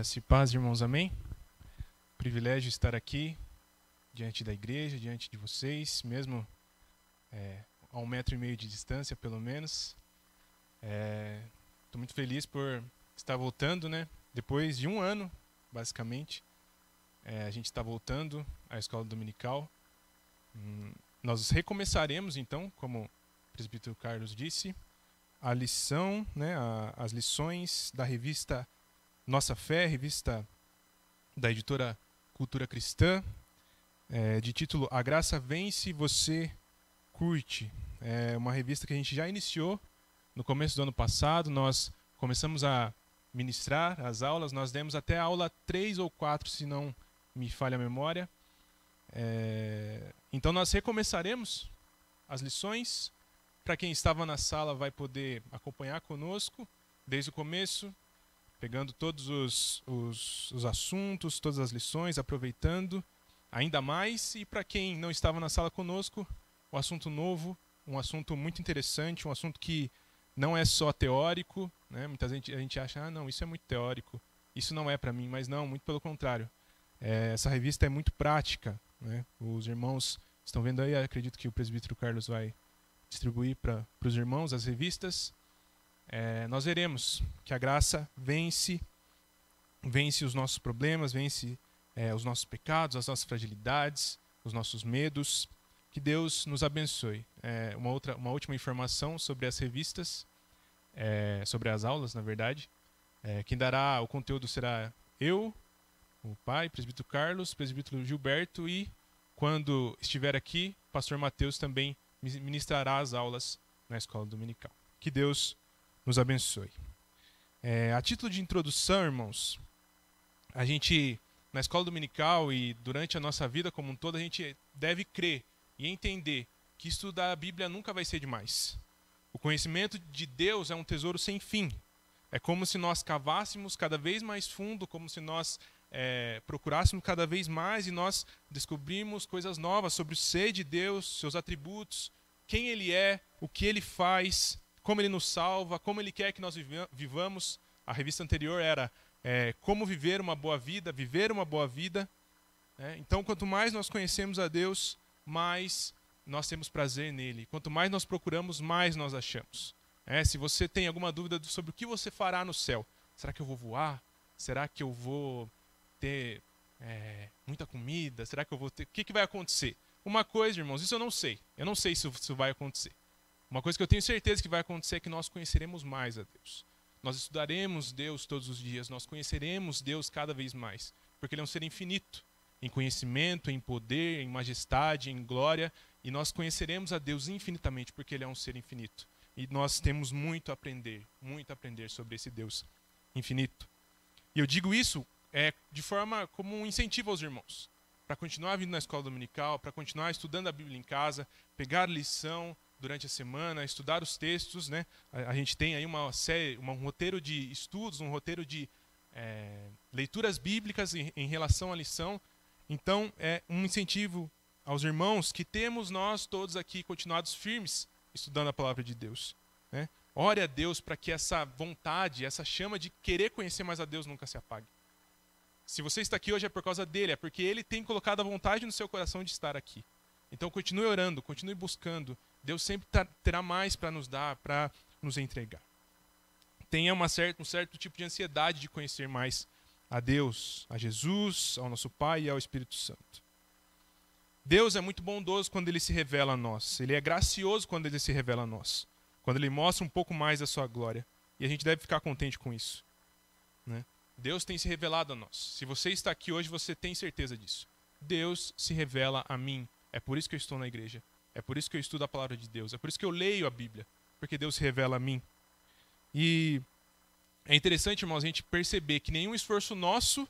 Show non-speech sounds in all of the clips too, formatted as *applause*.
Graça e paz, irmãos, amém? Privilégio estar aqui diante da igreja, diante de vocês, mesmo é, a um metro e meio de distância, pelo menos. Estou é, muito feliz por estar voltando, né? Depois de um ano, basicamente, é, a gente está voltando à escola dominical. Hum, nós recomeçaremos, então, como o presbítero Carlos disse, a lição, né, a, as lições da revista Nossa Fé, revista da editora Cultura Cristã, é, de título A Graça Vence, Você Curte. É uma revista que a gente já iniciou no começo do ano passado. Nós começamos a ministrar as aulas, nós demos até a aula 3 ou 4, se não me falha a memória. É, então nós recomeçaremos as lições. Para quem estava na sala vai poder acompanhar conosco desde o começo, pegando todos os, os, os assuntos, todas as lições, aproveitando ainda mais. E para quem não estava na sala conosco, um assunto novo, um assunto muito interessante, um assunto que não é só teórico. Né? Muita gente, a gente acha, ah, não, isso é muito teórico, isso não é para mim, mas não, muito pelo contrário. É, essa revista é muito prática. Né? Os irmãos estão vendo aí, acredito que o presbítero Carlos vai distribuir para os irmãos as revistas é, nós veremos que a graça vence, vence os nossos problemas, vence é, os nossos pecados, as nossas fragilidades, os nossos medos. Que Deus nos abençoe. É, uma outra, uma última informação sobre as revistas, é, sobre as aulas, na verdade. É, quem dará o conteúdo será eu, o pai, presbítero Carlos, presbítero Gilberto e, quando estiver aqui, pastor Mateus também ministrará as aulas na escola dominical. Que Deus nos abençoe. É, a título de introdução, irmãos, a gente, na escola dominical e durante a nossa vida como um todo, a gente deve crer e entender que estudar a Bíblia nunca vai ser demais. O conhecimento de Deus é um tesouro sem fim. É como se nós cavássemos cada vez mais fundo, como se nós é, procurássemos cada vez mais e nós descobrimos coisas novas sobre o ser de Deus, seus atributos, quem Ele é, o que Ele faz, como ele nos salva, como ele quer que nós vivamos. A revista anterior era é, Como Viver uma Boa Vida, Viver uma Boa Vida. É, então, quanto mais nós conhecemos a Deus, mais nós temos prazer nele. Quanto mais nós procuramos, mais nós achamos. É, se você tem alguma dúvida sobre o que você fará no céu, será que eu vou voar? Será que eu vou ter é, muita comida? Será que eu vou ter. O que, que vai acontecer? Uma coisa, irmãos, isso eu não sei. Eu não sei se isso vai acontecer. Uma coisa que eu tenho certeza que vai acontecer é que nós conheceremos mais a Deus. Nós estudaremos Deus todos os dias, nós conheceremos Deus cada vez mais, porque Ele é um ser infinito em conhecimento, em poder, em majestade, em glória, e nós conheceremos a Deus infinitamente, porque Ele é um ser infinito. E nós temos muito a aprender, muito a aprender sobre esse Deus infinito. E eu digo isso é, de forma como um incentivo aos irmãos, para continuar vindo na escola dominical, para continuar estudando a Bíblia em casa, pegar lição, durante a semana, estudar os textos, né? A, a gente tem aí uma série, uma, um roteiro de estudos, um roteiro de é, leituras bíblicas em, em, relação à lição. Então, é um incentivo aos irmãos que temos nós todos aqui continuados firmes estudando a palavra de Deus. Né? Ore a Deus para que essa vontade, essa chama de querer conhecer mais a Deus nunca se apague. Se você está aqui hoje é por causa dele, é porque ele tem colocado a vontade no seu coração de estar aqui. Então continue orando, continue buscando, Deus sempre terá mais para nos dar, para nos entregar. Tenha uma certa, um certo tipo de ansiedade de conhecer mais a Deus, a Jesus, ao nosso Pai e ao Espírito Santo. Deus é muito bondoso quando ele se revela a nós. Ele é gracioso quando ele se revela a nós. Quando ele mostra um pouco mais da sua glória. E a gente deve ficar contente com isso. Né? Deus tem se revelado a nós. Se você está aqui hoje, você tem certeza disso. Deus se revela a mim. É por isso que eu estou na igreja. É por isso que eu estudo a palavra de Deus. É por isso que eu leio a Bíblia. Porque Deus se revela a mim. E é interessante, irmãos, a gente perceber que nenhum esforço nosso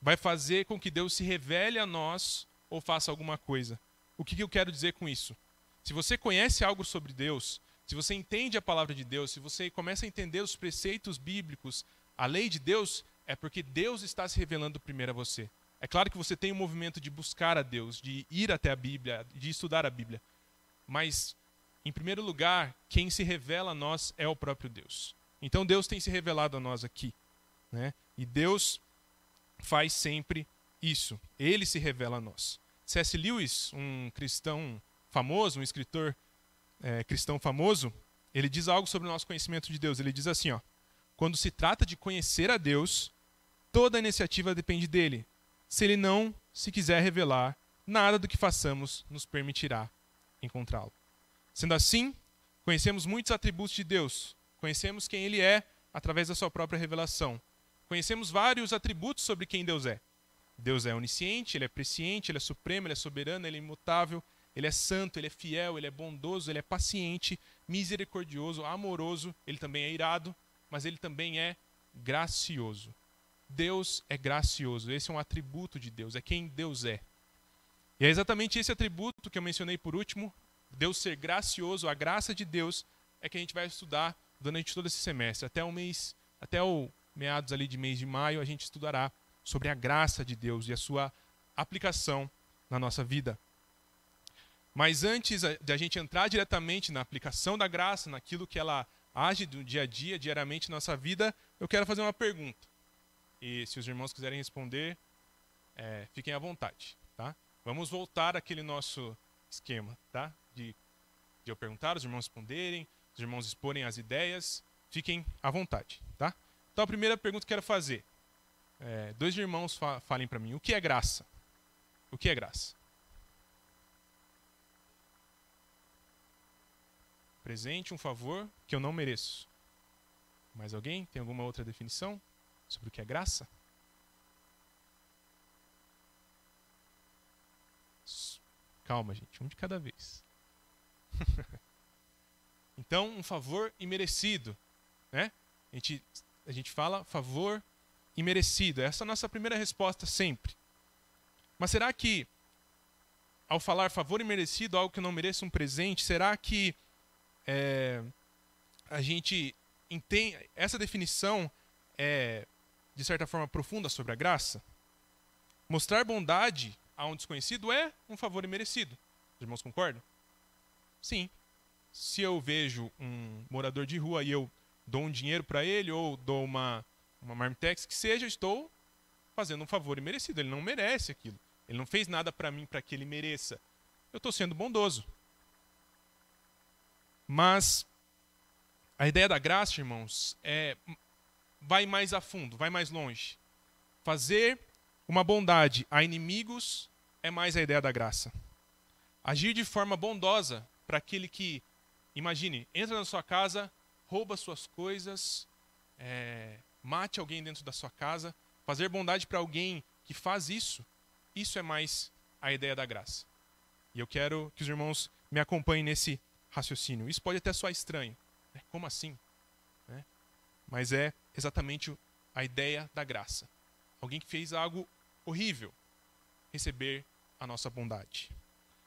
vai fazer com que Deus se revele a nós ou faça alguma coisa. O que eu quero dizer com isso? Se você conhece algo sobre Deus, se você entende a palavra de Deus, se você começa a entender os preceitos bíblicos, a lei de Deus, é porque Deus está se revelando primeiro a você. É claro que você tem o um movimento de buscar a Deus, de ir até a Bíblia, de estudar a Bíblia. Mas, em primeiro lugar, quem se revela a nós é o próprio Deus. Então Deus tem se revelado a nós aqui. Né? E Deus faz sempre isso. Ele se revela a nós. C.S. Lewis, um cristão famoso, um escritor é, cristão famoso, ele diz algo sobre o nosso conhecimento de Deus. Ele diz assim: ó, quando se trata de conhecer a Deus, toda a iniciativa depende dele. Se ele não se quiser revelar, nada do que façamos nos permitirá encontrá-lo. Sendo assim, conhecemos muitos atributos de Deus, conhecemos quem ele é através da sua própria revelação. Conhecemos vários atributos sobre quem Deus é. Deus é onisciente, ele é presciente, ele é supremo, ele é soberano, ele é imutável, ele é santo, ele é fiel, ele é bondoso, ele é paciente, misericordioso, amoroso, ele também é irado, mas ele também é gracioso. Deus é gracioso, esse é um atributo de Deus, é quem Deus é. E é exatamente esse atributo que eu mencionei por último, Deus ser gracioso, a graça de Deus, é que a gente vai estudar durante todo esse semestre. Até o mês, até o meados ali de mês de maio, a gente estudará sobre a graça de Deus e a sua aplicação na nossa vida. Mas antes de a gente entrar diretamente na aplicação da graça, naquilo que ela age do dia a dia, diariamente na nossa vida, eu quero fazer uma pergunta. E se os irmãos quiserem responder, é, fiquem à vontade. Tá? Vamos voltar àquele nosso esquema, tá? De, de eu perguntar, os irmãos responderem, os irmãos exporem as ideias. Fiquem à vontade, tá? Então a primeira pergunta que eu quero fazer. É, dois irmãos fa falem para mim, o que é graça? O que é graça? Presente um favor que eu não mereço. Mais alguém? Tem alguma outra definição sobre o que é graça? Calma, gente, um de cada vez. *laughs* então, um favor imerecido, né? A gente, a gente fala favor imerecido. Essa é a nossa primeira resposta sempre. Mas será que, ao falar favor imerecido, algo que eu não mereço um presente, será que é, a gente entende. Essa definição é, de certa forma, profunda sobre a graça? Mostrar bondade a um desconhecido é um favor imerecido. Os irmãos concordam? Sim. Se eu vejo um morador de rua e eu dou um dinheiro para ele ou dou uma, uma marmitex que seja, estou fazendo um favor imerecido. Ele não merece aquilo. Ele não fez nada para mim para que ele mereça. Eu estou sendo bondoso. Mas a ideia da graça, irmãos, é vai mais a fundo, vai mais longe. Fazer uma bondade a inimigos é mais a ideia da graça. Agir de forma bondosa para aquele que, imagine, entra na sua casa, rouba suas coisas, é, mate alguém dentro da sua casa, fazer bondade para alguém que faz isso, isso é mais a ideia da graça. E eu quero que os irmãos me acompanhem nesse raciocínio. Isso pode até soar estranho. Né? Como assim? Né? Mas é exatamente a ideia da graça. Alguém que fez algo horrível receber a nossa bondade.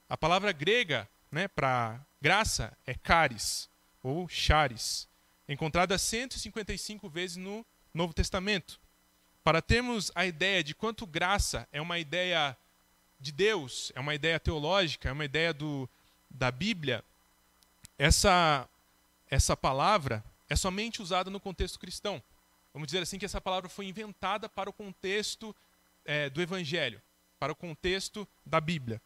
A palavra grega né, para graça é caris, ou charis, encontrada 155 vezes no Novo Testamento. Para termos a ideia de quanto graça é uma ideia de Deus, é uma ideia teológica, é uma ideia do, da Bíblia, essa, essa palavra é somente usada no contexto cristão. Vamos dizer assim que essa palavra foi inventada para o contexto é, do Evangelho, para o contexto da Bíblia.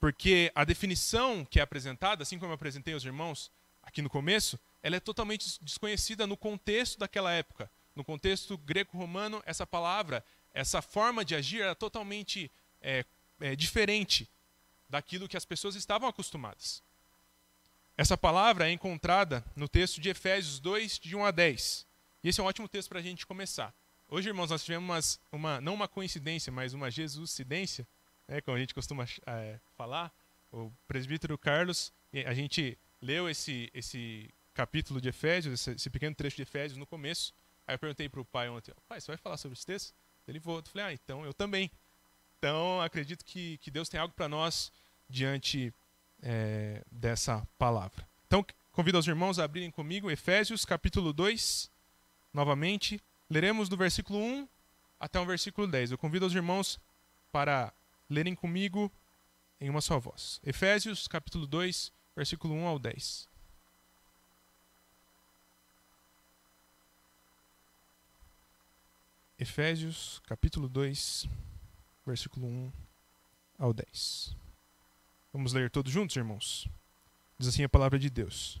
Porque a definição que é apresentada, assim como eu apresentei aos irmãos aqui no começo, ela é totalmente desconhecida no contexto daquela época. No contexto greco-romano, essa palavra, essa forma de agir era totalmente é, é, diferente daquilo que as pessoas estavam acostumadas. Essa palavra é encontrada no texto de Efésios 2, de 1 a 10. E esse é um ótimo texto para a gente começar. Hoje, irmãos, nós tivemos umas, uma, não uma coincidência, mas uma Jesuscidência, né, como a gente costuma é, falar. O presbítero Carlos, a gente leu esse, esse capítulo de Efésios, esse, esse pequeno trecho de Efésios no começo. Aí eu perguntei para o pai ontem, pai, você vai falar sobre esse texto? Ele falou, eu falei, ah, então eu também. Então acredito que, que Deus tem algo para nós diante é, dessa palavra. Então, convido os irmãos a abrirem comigo Efésios capítulo 2, novamente. Leremos do versículo 1 até o versículo 10. Eu convido os irmãos para lerem comigo em uma só voz. Efésios capítulo 2, versículo 1 ao 10. Efésios, capítulo 2, versículo 1 ao 10. Vamos ler todos juntos, irmãos? Diz assim a palavra de Deus.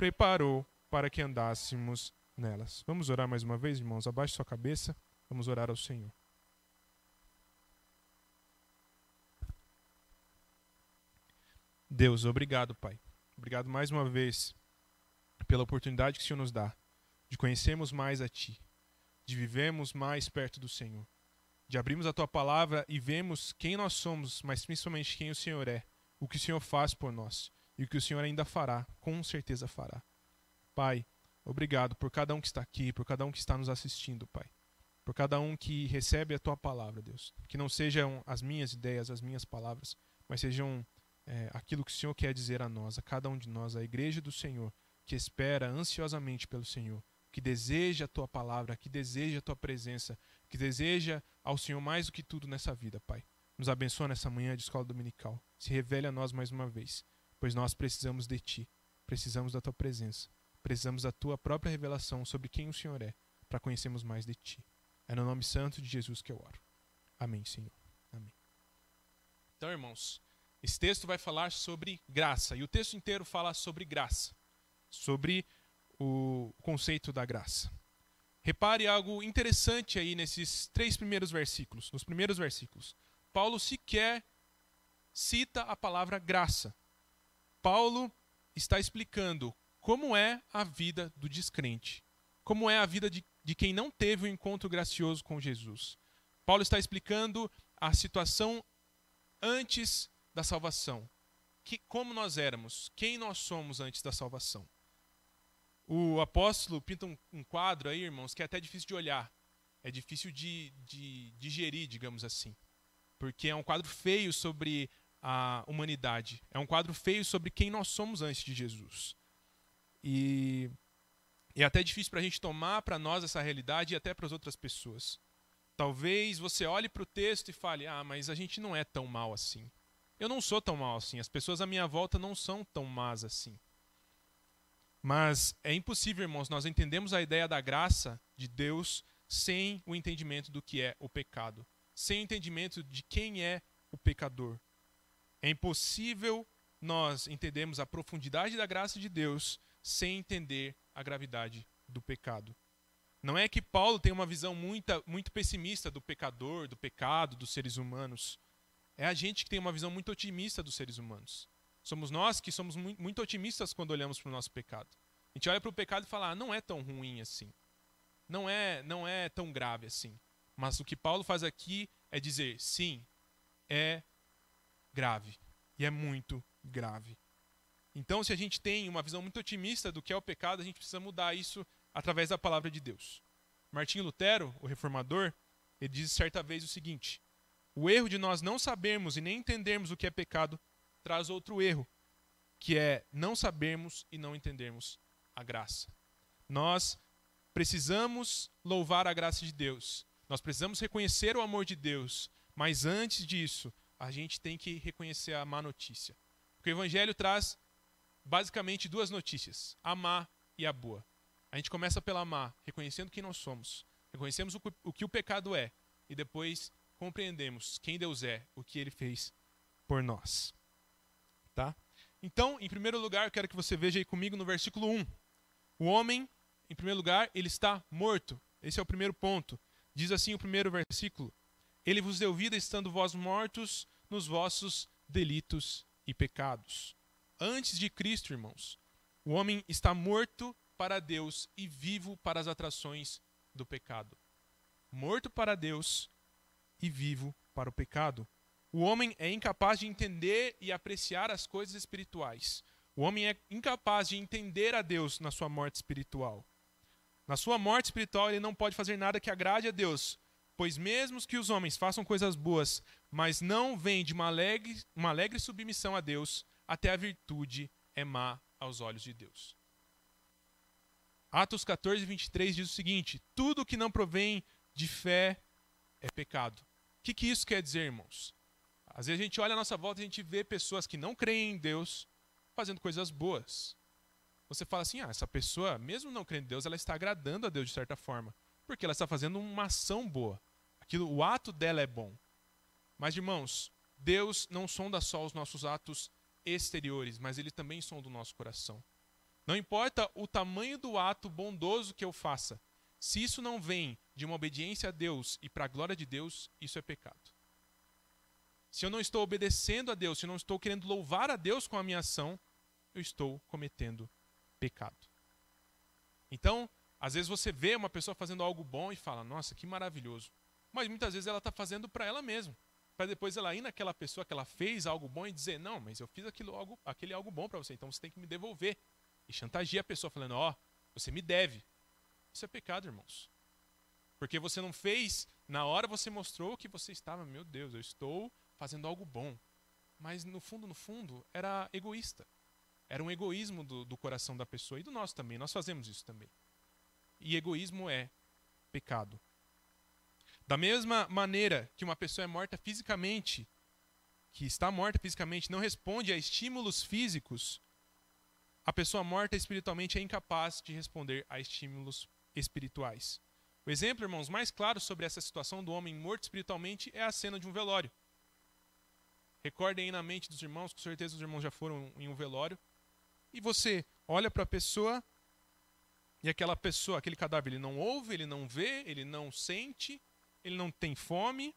preparou para que andássemos nelas. Vamos orar mais uma vez, irmãos? Abaixe sua cabeça, vamos orar ao Senhor. Deus, obrigado, Pai. Obrigado mais uma vez pela oportunidade que o Senhor nos dá de conhecermos mais a Ti, de vivermos mais perto do Senhor, de abrirmos a Tua palavra e vermos quem nós somos, mas principalmente quem o Senhor é, o que o Senhor faz por nós e o que o Senhor ainda fará, com certeza fará. Pai, obrigado por cada um que está aqui, por cada um que está nos assistindo, Pai. Por cada um que recebe a tua palavra, Deus. Que não sejam as minhas ideias, as minhas palavras, mas sejam é, aquilo que o Senhor quer dizer a nós, a cada um de nós, a igreja do Senhor, que espera ansiosamente pelo Senhor, que deseja a tua palavra, que deseja a tua presença, que deseja ao Senhor mais do que tudo nessa vida, Pai. Nos abençoa nessa manhã de escola dominical. Se revele a nós mais uma vez, pois nós precisamos de ti, precisamos da tua presença, precisamos da tua própria revelação sobre quem o Senhor é, para conhecermos mais de ti. É no nome santo de Jesus que eu oro. Amém, Senhor. Amém. Então, irmãos, esse texto vai falar sobre graça, e o texto inteiro fala sobre graça sobre o conceito da graça. Repare algo interessante aí nesses três primeiros versículos. Nos primeiros versículos, Paulo sequer cita a palavra graça. Paulo está explicando como é a vida do descrente, como é a vida de, de quem não teve o um encontro gracioso com Jesus. Paulo está explicando a situação antes da salvação, que, como nós éramos, quem nós somos antes da salvação. O apóstolo pinta um, um, quadro aí, irmãos, que é até difícil de olhar. É difícil de, de digerir, digamos assim. Porque é um quadro feio sobre a humanidade. É um quadro feio sobre quem nós somos antes de Jesus. E é até difícil para a gente tomar para nós essa realidade e até para as outras pessoas. Talvez você olhe para o texto e fale: Ah, mas a gente não é tão mal assim. Eu não sou tão mal assim. As pessoas à minha volta não são tão más assim. Mas é impossível, irmãos, nós entendemos a ideia da graça de Deus sem o entendimento do que é o pecado, sem o entendimento de quem é o pecador. É impossível nós entendermos a profundidade da graça de Deus sem entender a gravidade do pecado. Não é que Paulo tem uma visão muito, muito pessimista do pecador, do pecado, dos seres humanos. É a gente que tem uma visão muito otimista dos seres humanos. Somos nós que somos muito otimistas quando olhamos para o nosso pecado. A gente olha para o pecado e fala, ah, não é tão ruim assim. Não é, não é tão grave assim. Mas o que Paulo faz aqui é dizer, sim, é grave. E é muito grave. Então, se a gente tem uma visão muito otimista do que é o pecado, a gente precisa mudar isso através da palavra de Deus. Martinho Lutero, o reformador, ele diz certa vez o seguinte: O erro de nós não sabermos e nem entendermos o que é pecado traz outro erro, que é não sabermos e não entendermos a graça. Nós precisamos louvar a graça de Deus, Nós precisamos reconhecer o amor de Deus, mas antes disso, a gente tem que reconhecer a má notícia. Porque o Evangelho traz basicamente duas notícias: a má e a boa. A gente começa pela má, reconhecendo quem nós somos, reconhecemos o, que o pecado é, e depois compreendemos quem Deus é, o que ele fez por nós. Tá? Então, em primeiro lugar, eu quero que você veja aí comigo no versículo 1. O homem, em primeiro lugar, ele está morto. Esse é o primeiro ponto. Diz assim o primeiro versículo: Ele vos deu vida estando vós mortos nos vossos delitos e pecados. Antes de Cristo, irmãos, o homem está morto para Deus e vivo para as atrações do pecado. Morto para Deus e vivo para o pecado. O homem é incapaz de entender e apreciar as coisas espirituais. O homem é incapaz de entender a Deus na sua morte espiritual. Na sua morte espiritual, ele não pode fazer nada que agrade a Deus, pois mesmo que os homens façam coisas boas, mas não vêm de uma alegre, uma alegre submissão a Deus, até a virtude é má aos olhos de Deus. Atos 14, 23 diz o seguinte: Tudo que não provém de fé é pecado. O que, que isso quer dizer, irmãos? Às vezes a gente olha à nossa volta e a gente vê pessoas que não creem em Deus fazendo coisas boas. Você fala assim: ah, essa pessoa, mesmo não crendo em Deus, ela está agradando a Deus de certa forma, porque ela está fazendo uma ação boa. Aquilo, o ato dela é bom. Mas, irmãos, Deus não sonda só os nossos atos exteriores, mas ele também sonda o nosso coração. Não importa o tamanho do ato bondoso que eu faça, se isso não vem de uma obediência a Deus e para a glória de Deus, isso é pecado. Se eu não estou obedecendo a Deus, se eu não estou querendo louvar a Deus com a minha ação, eu estou cometendo pecado. Então, às vezes você vê uma pessoa fazendo algo bom e fala, nossa, que maravilhoso. Mas muitas vezes ela está fazendo para ela mesma. Para depois ela ir naquela pessoa que ela fez algo bom e dizer, não, mas eu fiz aquilo algo, aquele algo bom para você, então você tem que me devolver. E chantageia a pessoa falando, ó, oh, você me deve. Isso é pecado, irmãos. Porque você não fez, na hora você mostrou que você estava, meu Deus, eu estou fazendo algo bom. Mas no fundo, no fundo, era egoísta. Era um egoísmo do, do coração da pessoa e do nosso também. Nós fazemos isso também. E egoísmo é pecado. Da mesma maneira que uma pessoa é morta fisicamente, que está morta fisicamente, não responde a estímulos físicos, a pessoa morta espiritualmente é incapaz de responder a estímulos espirituais. O exemplo, irmãos, mais claro sobre essa situação do homem morto espiritualmente é a cena de um velório. Recordem aí na mente dos irmãos, com certeza os irmãos já foram em um velório. E você olha para a pessoa e aquela pessoa, aquele cadáver, ele não ouve, ele não vê, ele não sente, ele não tem fome,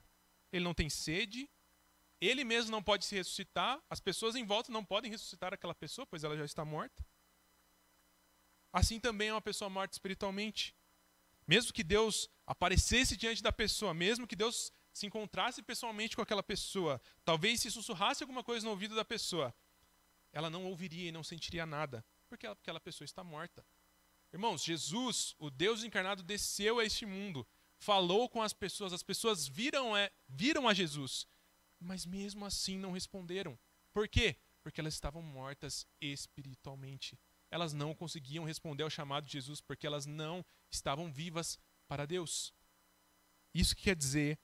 ele não tem sede, ele mesmo não pode se ressuscitar, as pessoas em volta não podem ressuscitar aquela pessoa, pois ela já está morta. Assim também é uma pessoa morta espiritualmente. Mesmo que Deus aparecesse diante da pessoa, mesmo que Deus se encontrasse pessoalmente com aquela pessoa, talvez se sussurrasse alguma coisa no ouvido da pessoa, ela não ouviria e não sentiria nada, porque aquela pessoa está morta. Irmãos, Jesus, o Deus encarnado, desceu a este mundo, falou com as pessoas, as pessoas viram, é, viram a Jesus, mas mesmo assim não responderam. Por quê? Porque elas estavam mortas espiritualmente. Elas não conseguiam responder ao chamado de Jesus porque elas não estavam vivas para Deus. Isso quer dizer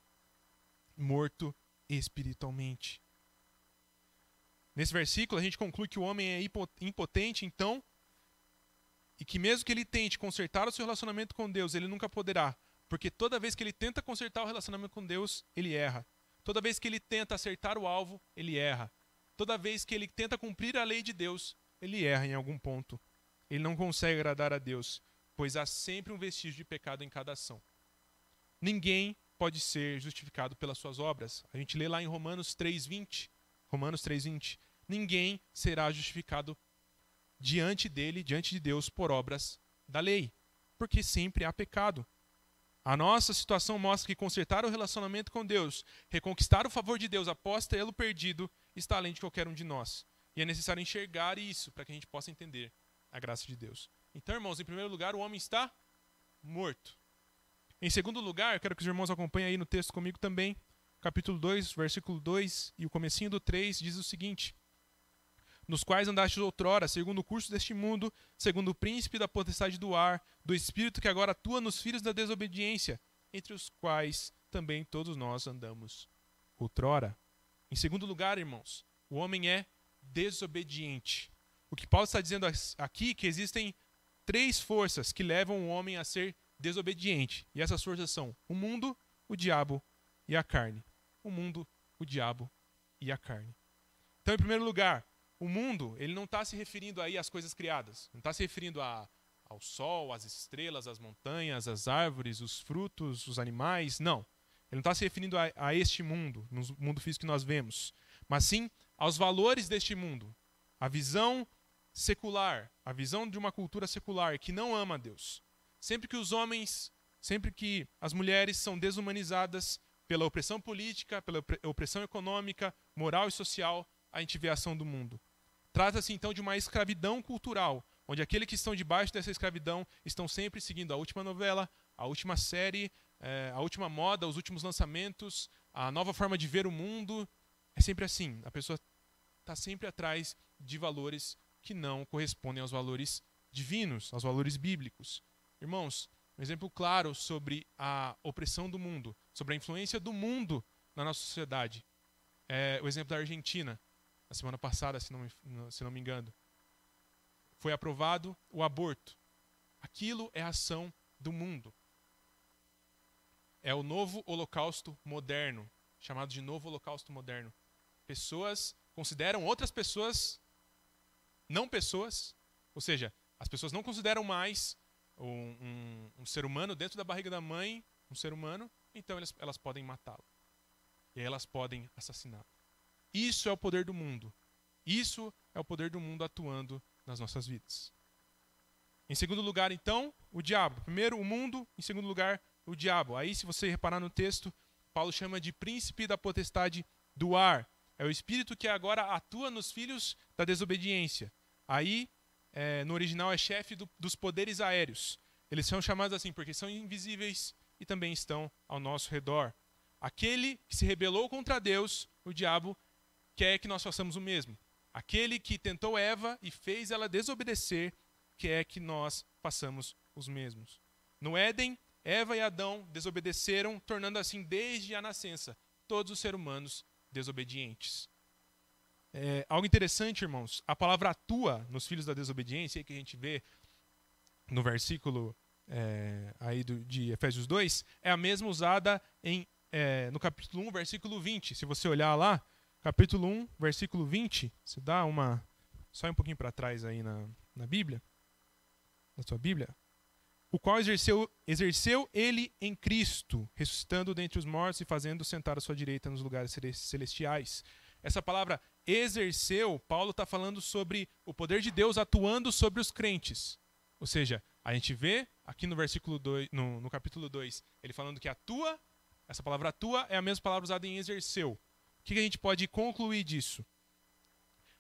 morto espiritualmente. Nesse versículo, a gente conclui que o homem é impotente, então, e que mesmo que ele tente consertar o seu relacionamento com Deus, ele nunca poderá, porque toda vez que ele tenta consertar o relacionamento com Deus, ele erra. Toda vez que ele tenta acertar o alvo, ele erra. Toda vez que ele tenta cumprir a lei de Deus, ele erra em algum ponto. Ele não consegue agradar a Deus, pois há sempre um vestígio de pecado em cada ação. Ninguém pode ser justificado pelas suas obras. A gente lê lá em Romanos 3:20. Romanos 3:20. Ninguém será justificado diante dele, diante de Deus por obras da lei, porque sempre há pecado. A nossa situação mostra que consertar o relacionamento com Deus, reconquistar o favor de Deus após tê-lo perdido, está além de qualquer um de nós. E é necessário enxergar isso para que a gente possa entender a graça de Deus. Então, irmãos, em primeiro lugar, o homem está morto. Em segundo lugar, quero que os irmãos acompanhem aí no texto comigo também. Capítulo 2, versículo 2 e o comecinho do 3 diz o seguinte: Nos quais andastes outrora, segundo o curso deste mundo, segundo o príncipe da potestade do ar, do espírito que agora atua nos filhos da desobediência, entre os quais também todos nós andamos outrora. Em segundo lugar, irmãos, o homem é desobediente. O que Paulo está dizendo aqui é que existem três forças que levam o homem a ser desobediente. E essas forças são o mundo, o diabo e a carne. O mundo, o diabo e a carne. Então, em primeiro lugar, o mundo, ele não está se referindo aí às coisas criadas. Não está se referindo a, ao sol, às estrelas, às montanhas, às árvores, os frutos, os animais. Não. Ele não está se referindo a, a este mundo, no mundo físico que nós vemos. Mas sim aos valores deste mundo. A visão secular, a visão de uma cultura secular que não ama a Deus. Sempre que os homens, sempre que as mulheres são desumanizadas pela opressão política, pela opressão econômica, moral e social, a gente vê a ação do mundo. Trata-se então de uma escravidão cultural, onde aqueles que estão debaixo dessa escravidão estão sempre seguindo a última novela, a última série, é, a última moda, os últimos lançamentos, a nova forma de ver o mundo. É sempre assim. A pessoa está sempre atrás de valores que não correspondem aos valores divinos, aos valores bíblicos. Irmãos, um exemplo claro sobre a opressão do mundo, sobre a influência do mundo na nossa sociedade, é o exemplo da Argentina. Na semana passada, se não me, se não me engano, foi aprovado o aborto. Aquilo é a ação do mundo. É o novo holocausto moderno, chamado de novo holocausto moderno. Pessoas consideram outras pessoas não pessoas, ou seja, as pessoas não consideram mais um, um, um ser humano dentro da barriga da mãe um ser humano, então elas, elas podem matá-lo. E aí elas podem assassiná-lo. Isso é o poder do mundo. Isso é o poder do mundo atuando nas nossas vidas. Em segundo lugar, então, o diabo. Primeiro, o mundo. Em segundo lugar, o diabo. Aí, se você reparar no texto, Paulo chama de príncipe da potestade do ar. É o espírito que agora atua nos filhos da desobediência. Aí, é, no original, é chefe do, dos poderes aéreos. Eles são chamados assim porque são invisíveis e também estão ao nosso redor. Aquele que se rebelou contra Deus, o diabo, quer que nós façamos o mesmo. Aquele que tentou Eva e fez ela desobedecer, quer que nós façamos os mesmos. No Éden, Eva e Adão desobedeceram, tornando assim, desde a nascença, todos os seres humanos desobedientes. É, algo interessante, irmãos, a palavra atua nos filhos da desobediência, que a gente vê no versículo é, aí do, de Efésios 2, é a mesma usada em, é, no capítulo 1, versículo 20. Se você olhar lá, capítulo 1, versículo 20, você dá uma. Só um pouquinho para trás aí na, na Bíblia, na sua Bíblia. O qual exerceu, exerceu ele em Cristo, ressuscitando dentre os mortos e fazendo sentar à sua direita nos lugares celestiais. Essa palavra exerceu, Paulo está falando sobre o poder de Deus atuando sobre os crentes. Ou seja, a gente vê aqui no versículo 2, no, no capítulo 2, ele falando que atua, essa palavra atua é a mesma palavra usada em exerceu. O que, que a gente pode concluir disso?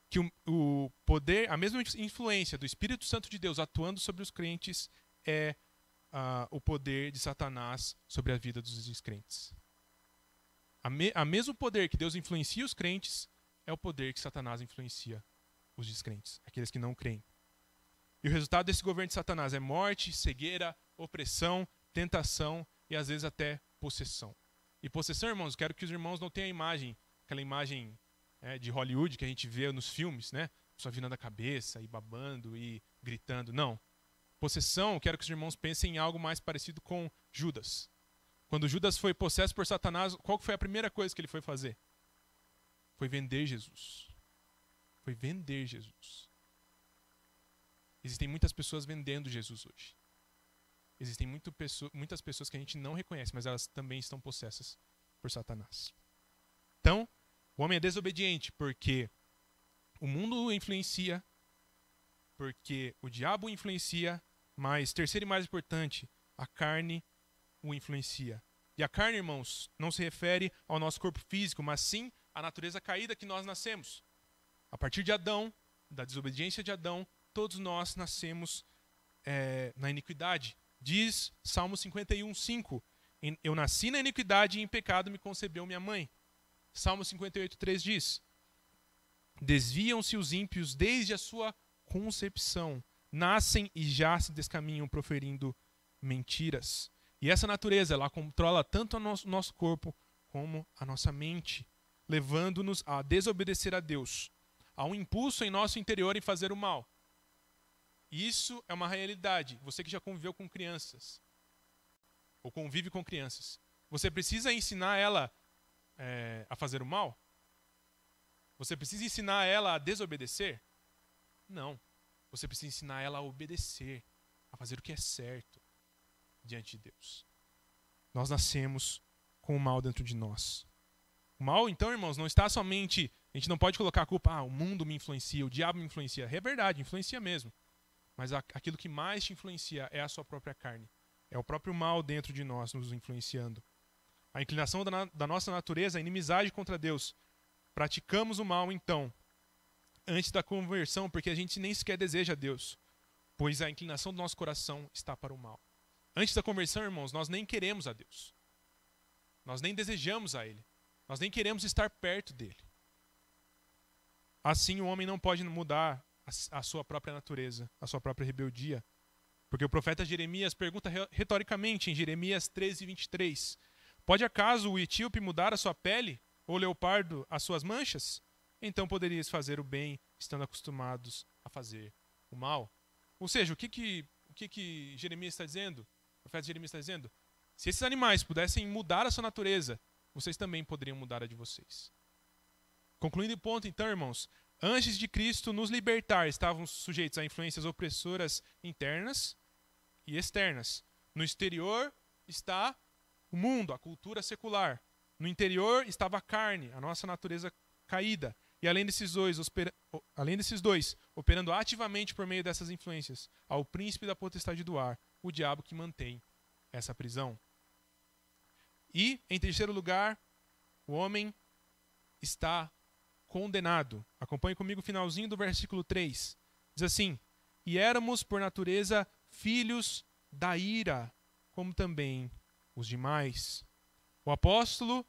Que o, o poder, a mesma influência do Espírito Santo de Deus atuando sobre os crentes é uh, o poder de Satanás sobre a vida dos descrentes. A, me, a mesmo poder que Deus influencia os crentes é o poder que Satanás influencia os descrentes, aqueles que não creem. E o resultado desse governo de Satanás é morte, cegueira, opressão, tentação e às vezes até possessão. E possessão, irmãos, quero que os irmãos não tenham a imagem, aquela imagem é, de Hollywood que a gente vê nos filmes, né? Só virando a cabeça e babando e gritando. Não. Possessão, quero que os irmãos pensem em algo mais parecido com Judas. Quando Judas foi possesso por Satanás, qual foi a primeira coisa que ele foi fazer? Foi vender Jesus. Foi vender Jesus. Existem muitas pessoas vendendo Jesus hoje. Existem muito pessoa, muitas pessoas que a gente não reconhece, mas elas também estão possessas por Satanás. Então, o homem é desobediente porque o mundo influencia, porque o diabo influencia, mas, terceiro e mais importante, a carne o influencia. E a carne, irmãos, não se refere ao nosso corpo físico, mas sim à natureza caída que nós nascemos. A partir de Adão, da desobediência de Adão, todos nós nascemos é, na iniquidade. Diz Salmo 51, 5. Eu nasci na iniquidade e em pecado me concebeu minha mãe. Salmo 58, 3 diz: Desviam-se os ímpios desde a sua concepção, nascem e já se descaminham proferindo mentiras. E essa natureza, ela controla tanto o nosso, nosso corpo como a nossa mente, levando-nos a desobedecer a Deus, a um impulso em nosso interior em fazer o mal. Isso é uma realidade. Você que já conviveu com crianças, ou convive com crianças, você precisa ensinar ela é, a fazer o mal? Você precisa ensinar ela a desobedecer? Não. Você precisa ensinar ela a obedecer, a fazer o que é certo diante de Deus. Nós nascemos com o mal dentro de nós. O mal, então, irmãos, não está somente. A gente não pode colocar a culpa, ah, o mundo me influencia, o diabo me influencia. É verdade, influencia mesmo. Mas aquilo que mais te influencia é a sua própria carne. É o próprio mal dentro de nós nos influenciando. A inclinação da, da nossa natureza é inimizade contra Deus. Praticamos o mal, então, antes da conversão, porque a gente nem sequer deseja Deus, pois a inclinação do nosso coração está para o mal. Antes da conversão, irmãos, nós nem queremos a Deus. Nós nem desejamos a Ele. Nós nem queremos estar perto dele. Assim, o homem não pode mudar a, a sua própria natureza, a sua própria rebeldia. Porque o profeta Jeremias pergunta retoricamente em Jeremias 13, 23: Pode acaso o etíope mudar a sua pele, ou o leopardo as suas manchas? Então poderias fazer o bem, estando acostumados a fazer o mal. Ou seja, o que, que, o que, que Jeremias está dizendo? O profeta Jeremias está dizendo: se esses animais pudessem mudar a sua natureza, vocês também poderiam mudar a de vocês. Concluindo o ponto, então, irmãos, antes de Cristo nos libertar, estavam sujeitos a influências opressoras internas e externas. No exterior está o mundo, a cultura secular. No interior estava a carne, a nossa natureza caída. E além desses dois, além desses dois, operando ativamente por meio dessas influências, ao príncipe da potestade do ar, o diabo que mantém essa prisão. E, em terceiro lugar, o homem está condenado. Acompanhe comigo o finalzinho do versículo 3. Diz assim: E éramos, por natureza, filhos da ira, como também os demais. O apóstolo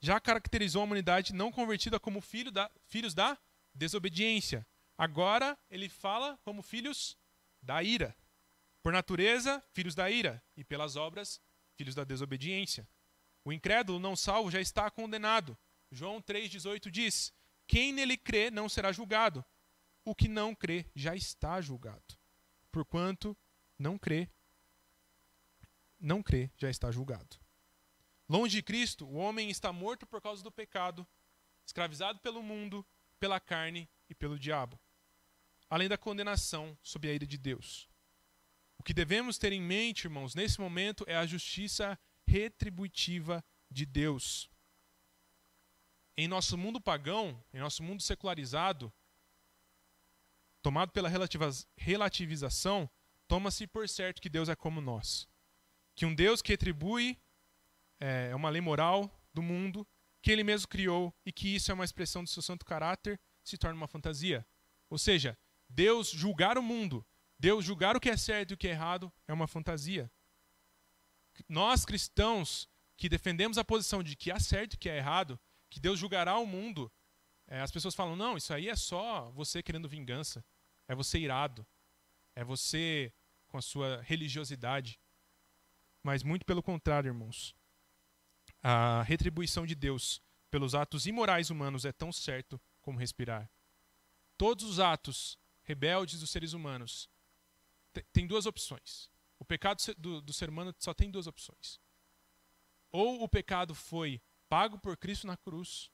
já caracterizou a humanidade não convertida como filho da, filhos da desobediência. Agora ele fala como filhos da ira. Por natureza, filhos da ira, e pelas obras, filhos da desobediência. O incrédulo não salvo já está condenado. João 3,18 diz: Quem nele crê não será julgado. O que não crê já está julgado. Porquanto não crê, não crê, já está julgado. Longe de Cristo, o homem está morto por causa do pecado, escravizado pelo mundo, pela carne e pelo diabo, além da condenação sob a ira de Deus. O que devemos ter em mente, irmãos, nesse momento é a justiça retributiva de Deus. Em nosso mundo pagão, em nosso mundo secularizado, tomado pela relativização, toma-se por certo que Deus é como nós. Que um Deus que retribui é, uma lei moral do mundo, que ele mesmo criou e que isso é uma expressão do seu santo caráter, se torna uma fantasia. Ou seja, Deus julgar o mundo, Deus julgar o que é certo e o que é errado é uma fantasia. Nós cristãos que defendemos a posição de que há certo e que é errado, que Deus julgará o mundo, é, as pessoas falam: não, isso aí é só você querendo vingança, é você irado, é você com a sua religiosidade. Mas muito pelo contrário, irmãos a retribuição de Deus pelos atos imorais humanos é tão certo como respirar. Todos os atos rebeldes dos seres humanos têm duas opções. O pecado do, do ser humano só tem duas opções. Ou o pecado foi pago por Cristo na cruz,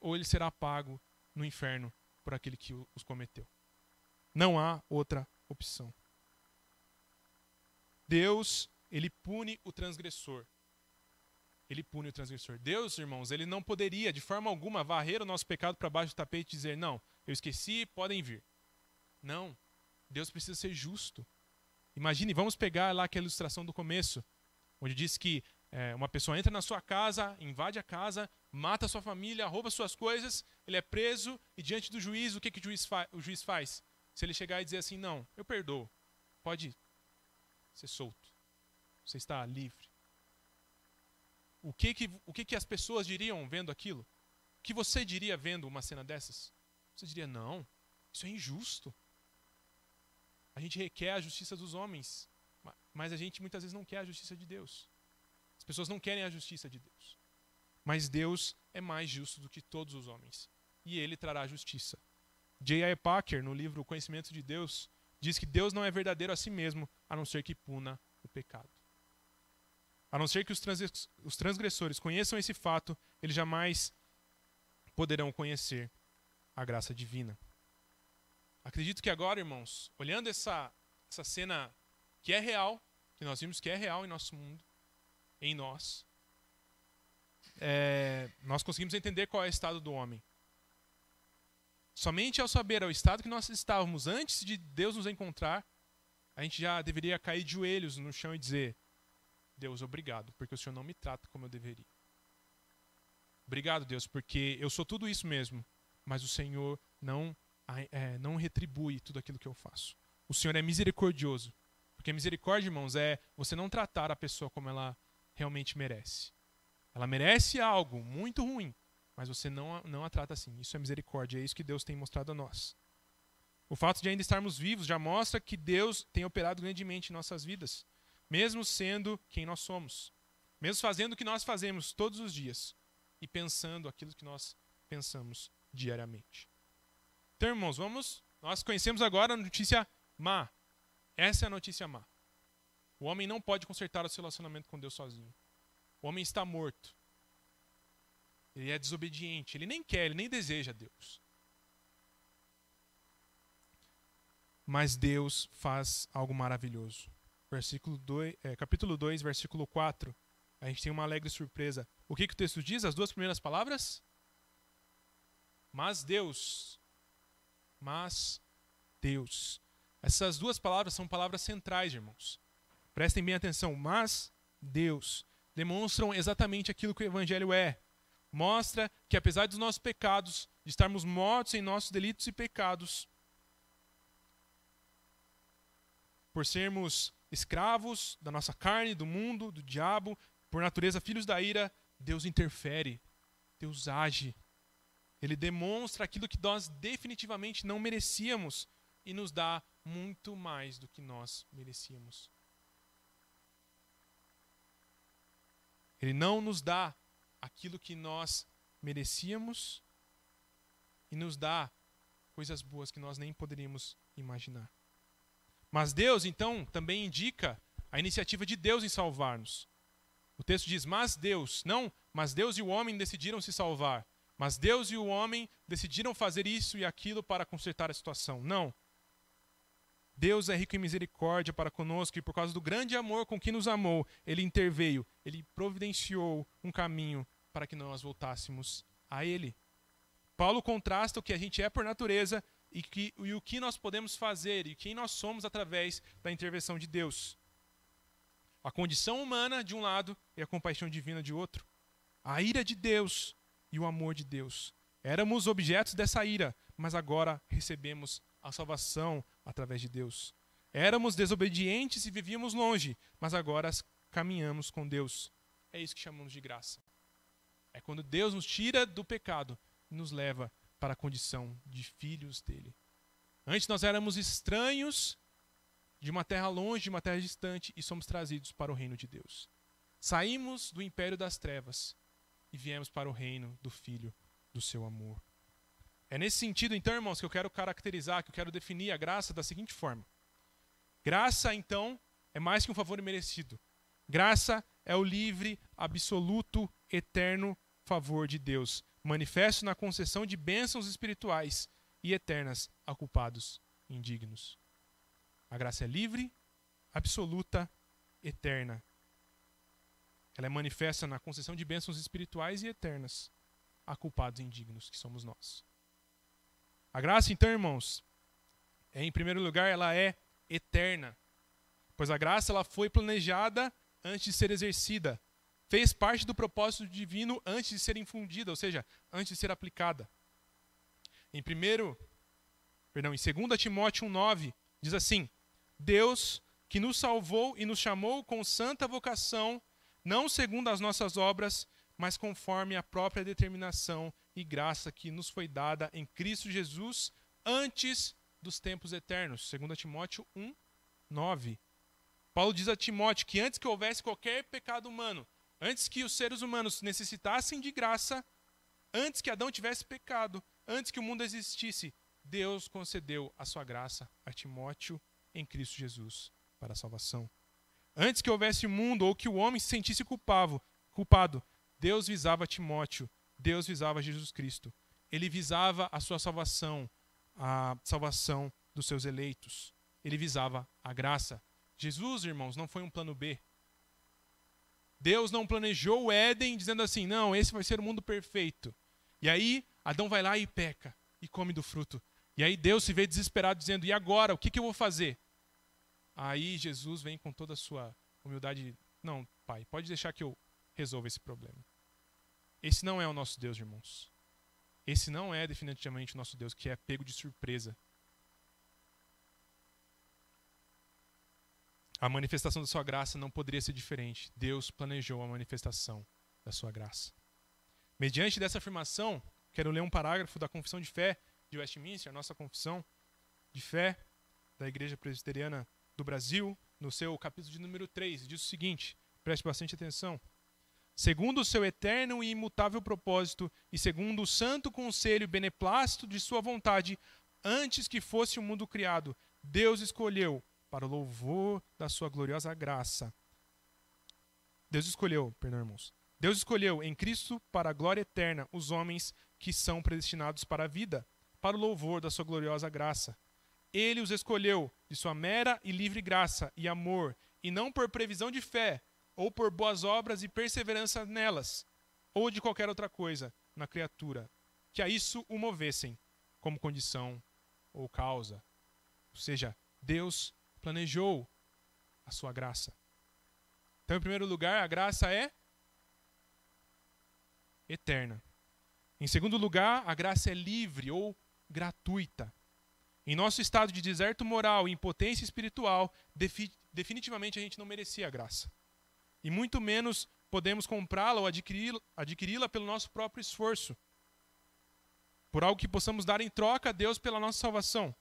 ou ele será pago no inferno por aquele que os cometeu. Não há outra opção. Deus, ele pune o transgressor ele pune o transgressor. Deus, irmãos, ele não poderia, de forma alguma, varrer o nosso pecado para baixo do tapete e dizer: não, eu esqueci, podem vir. Não. Deus precisa ser justo. Imagine, vamos pegar lá aquela ilustração do começo, onde diz que é, uma pessoa entra na sua casa, invade a casa, mata a sua família, rouba suas coisas, ele é preso e diante do juiz, o que, que o, juiz o juiz faz? Se ele chegar e dizer assim: não, eu perdoo, pode ser solto, você está livre o que que, o que que as pessoas diriam vendo aquilo? O que você diria vendo uma cena dessas? Você diria, não, isso é injusto. A gente requer a justiça dos homens. Mas a gente muitas vezes não quer a justiça de Deus. As pessoas não querem a justiça de Deus. Mas Deus é mais justo do que todos os homens. E ele trará justiça. J.I. Packer, no livro O Conhecimento de Deus, diz que Deus não é verdadeiro a si mesmo, a não ser que puna o pecado. A não ser que os transgressores conheçam esse fato, eles jamais poderão conhecer a graça divina. Acredito que agora, irmãos, olhando essa, essa cena que é real, que nós vimos que é real em nosso mundo, em nós, é, nós conseguimos entender qual é o estado do homem. Somente ao saber o estado que nós estávamos antes de Deus nos encontrar, a gente já deveria cair de joelhos no chão e dizer: Deus, obrigado, porque o Senhor não me trata como eu deveria. Obrigado, Deus, porque eu sou tudo isso mesmo, mas o Senhor não, é, não retribui tudo aquilo que eu faço. O Senhor é misericordioso. Porque misericórdia, irmãos, é você não tratar a pessoa como ela realmente merece. Ela merece algo muito ruim, mas você não, não a trata assim. Isso é misericórdia, é isso que Deus tem mostrado a nós. O fato de ainda estarmos vivos já mostra que Deus tem operado grandemente em nossas vidas, mesmo sendo quem nós somos, mesmo fazendo o que nós fazemos todos os dias e pensando aquilo que nós pensamos diariamente. Então, irmãos, vamos. Nós conhecemos agora a notícia má. Essa é a notícia má. O homem não pode consertar o seu relacionamento com Deus sozinho. O homem está morto. Ele é desobediente. Ele nem quer, ele nem deseja Deus. Mas Deus faz algo maravilhoso. Versículo 2, é, capítulo 2, versículo 4. A gente tem uma alegre surpresa. O que, que o texto diz? As duas primeiras palavras? Mas Deus. Mas Deus. Essas duas palavras são palavras centrais, irmãos. Prestem bem atenção. Mas Deus demonstram exatamente aquilo que o Evangelho é. Mostra que apesar dos nossos pecados, de estarmos mortos em nossos delitos e pecados, por sermos escravos da nossa carne, do mundo, do diabo, por natureza filhos da ira, Deus interfere, Deus age. Ele demonstra aquilo que nós definitivamente não merecíamos e nos dá muito mais do que nós merecíamos. Ele não nos dá aquilo que nós merecíamos e nos dá coisas boas que nós nem poderíamos imaginar. Mas Deus, então, também indica a iniciativa de Deus em salvar-nos. O texto diz: Mas Deus, não, mas Deus e o homem decidiram se salvar. Mas Deus e o homem decidiram fazer isso e aquilo para consertar a situação. Não. Deus é rico em misericórdia para conosco e por causa do grande amor com que nos amou, ele interveio, ele providenciou um caminho para que nós voltássemos a ele. Paulo contrasta o que a gente é por natureza e, que, e o que nós podemos fazer e quem nós somos através da intervenção de Deus. A condição humana de um lado e a compaixão divina de outro. A ira de Deus e o amor de Deus. Éramos objetos dessa ira, mas agora recebemos a salvação através de Deus. Éramos desobedientes e vivíamos longe, mas agora caminhamos com Deus. É isso que chamamos de graça. É quando Deus nos tira do pecado e nos leva para a condição de filhos dele. Antes nós éramos estranhos de uma terra longe, de uma terra distante, e somos trazidos para o reino de Deus. Saímos do império das trevas e viemos para o reino do Filho do seu amor. É nesse sentido, então, irmãos, que eu quero caracterizar, que eu quero definir a graça da seguinte forma: Graça, então, é mais que um favor imerecido. Graça é o livre, absoluto, eterno favor de Deus, manifesto na concessão de bênçãos espirituais e eternas a culpados indignos. A graça é livre, absoluta, eterna. Ela é manifesta na concessão de bênçãos espirituais e eternas a culpados indignos, que somos nós. A graça, então, irmãos, é, em primeiro lugar, ela é eterna. Pois a graça ela foi planejada antes de ser exercida. Fez parte do propósito divino antes de ser infundida, ou seja, antes de ser aplicada. Em primeiro, perdão, em 2 Timóteo 1:9 diz assim: Deus que nos salvou e nos chamou com santa vocação, não segundo as nossas obras, mas conforme a própria determinação e graça que nos foi dada em Cristo Jesus antes dos tempos eternos. 2 Timóteo 1, 9. Paulo diz a Timóteo que antes que houvesse qualquer pecado humano, antes que os seres humanos necessitassem de graça, antes que Adão tivesse pecado, antes que o mundo existisse, Deus concedeu a sua graça a Timóteo em Cristo Jesus para a salvação. Antes que houvesse mundo ou que o homem se sentisse culpado, culpado, Deus visava Timóteo, Deus visava Jesus Cristo. Ele visava a sua salvação, a salvação dos seus eleitos. Ele visava a graça. Jesus, irmãos, não foi um plano B. Deus não planejou o Éden dizendo assim: não, esse vai ser o mundo perfeito. E aí, Adão vai lá e peca e come do fruto. E aí, Deus se vê desesperado, dizendo: e agora? O que, que eu vou fazer? Aí, Jesus vem com toda a sua humildade: não, pai, pode deixar que eu resolva esse problema. Esse não é o nosso Deus, irmãos. Esse não é definitivamente o nosso Deus, que é pego de surpresa. A manifestação da sua graça não poderia ser diferente. Deus planejou a manifestação da sua graça. Mediante dessa afirmação, quero ler um parágrafo da Confissão de Fé de Westminster, a nossa confissão de fé da Igreja Presbiteriana do Brasil, no seu capítulo de número 3, diz o seguinte: preste bastante atenção. Segundo o seu eterno e imutável propósito, e segundo o santo conselho beneplácito de sua vontade, antes que fosse o mundo criado, Deus escolheu, para o louvor da sua gloriosa graça. Deus escolheu, perdão, irmãos. Deus escolheu em Cristo para a glória eterna os homens que são predestinados para a vida, para o louvor da sua gloriosa graça. Ele os escolheu de sua mera e livre graça e amor, e não por previsão de fé, ou por boas obras e perseverança nelas, ou de qualquer outra coisa na criatura, que a isso o movessem como condição ou causa. Ou seja, Deus planejou a sua graça. Então, em primeiro lugar, a graça é eterna. Em segundo lugar, a graça é livre ou gratuita. Em nosso estado de deserto moral e impotência espiritual, definitivamente a gente não merecia a graça. E muito menos podemos comprá-la ou adquiri-la adquiri pelo nosso próprio esforço. Por algo que possamos dar em troca a Deus pela nossa salvação.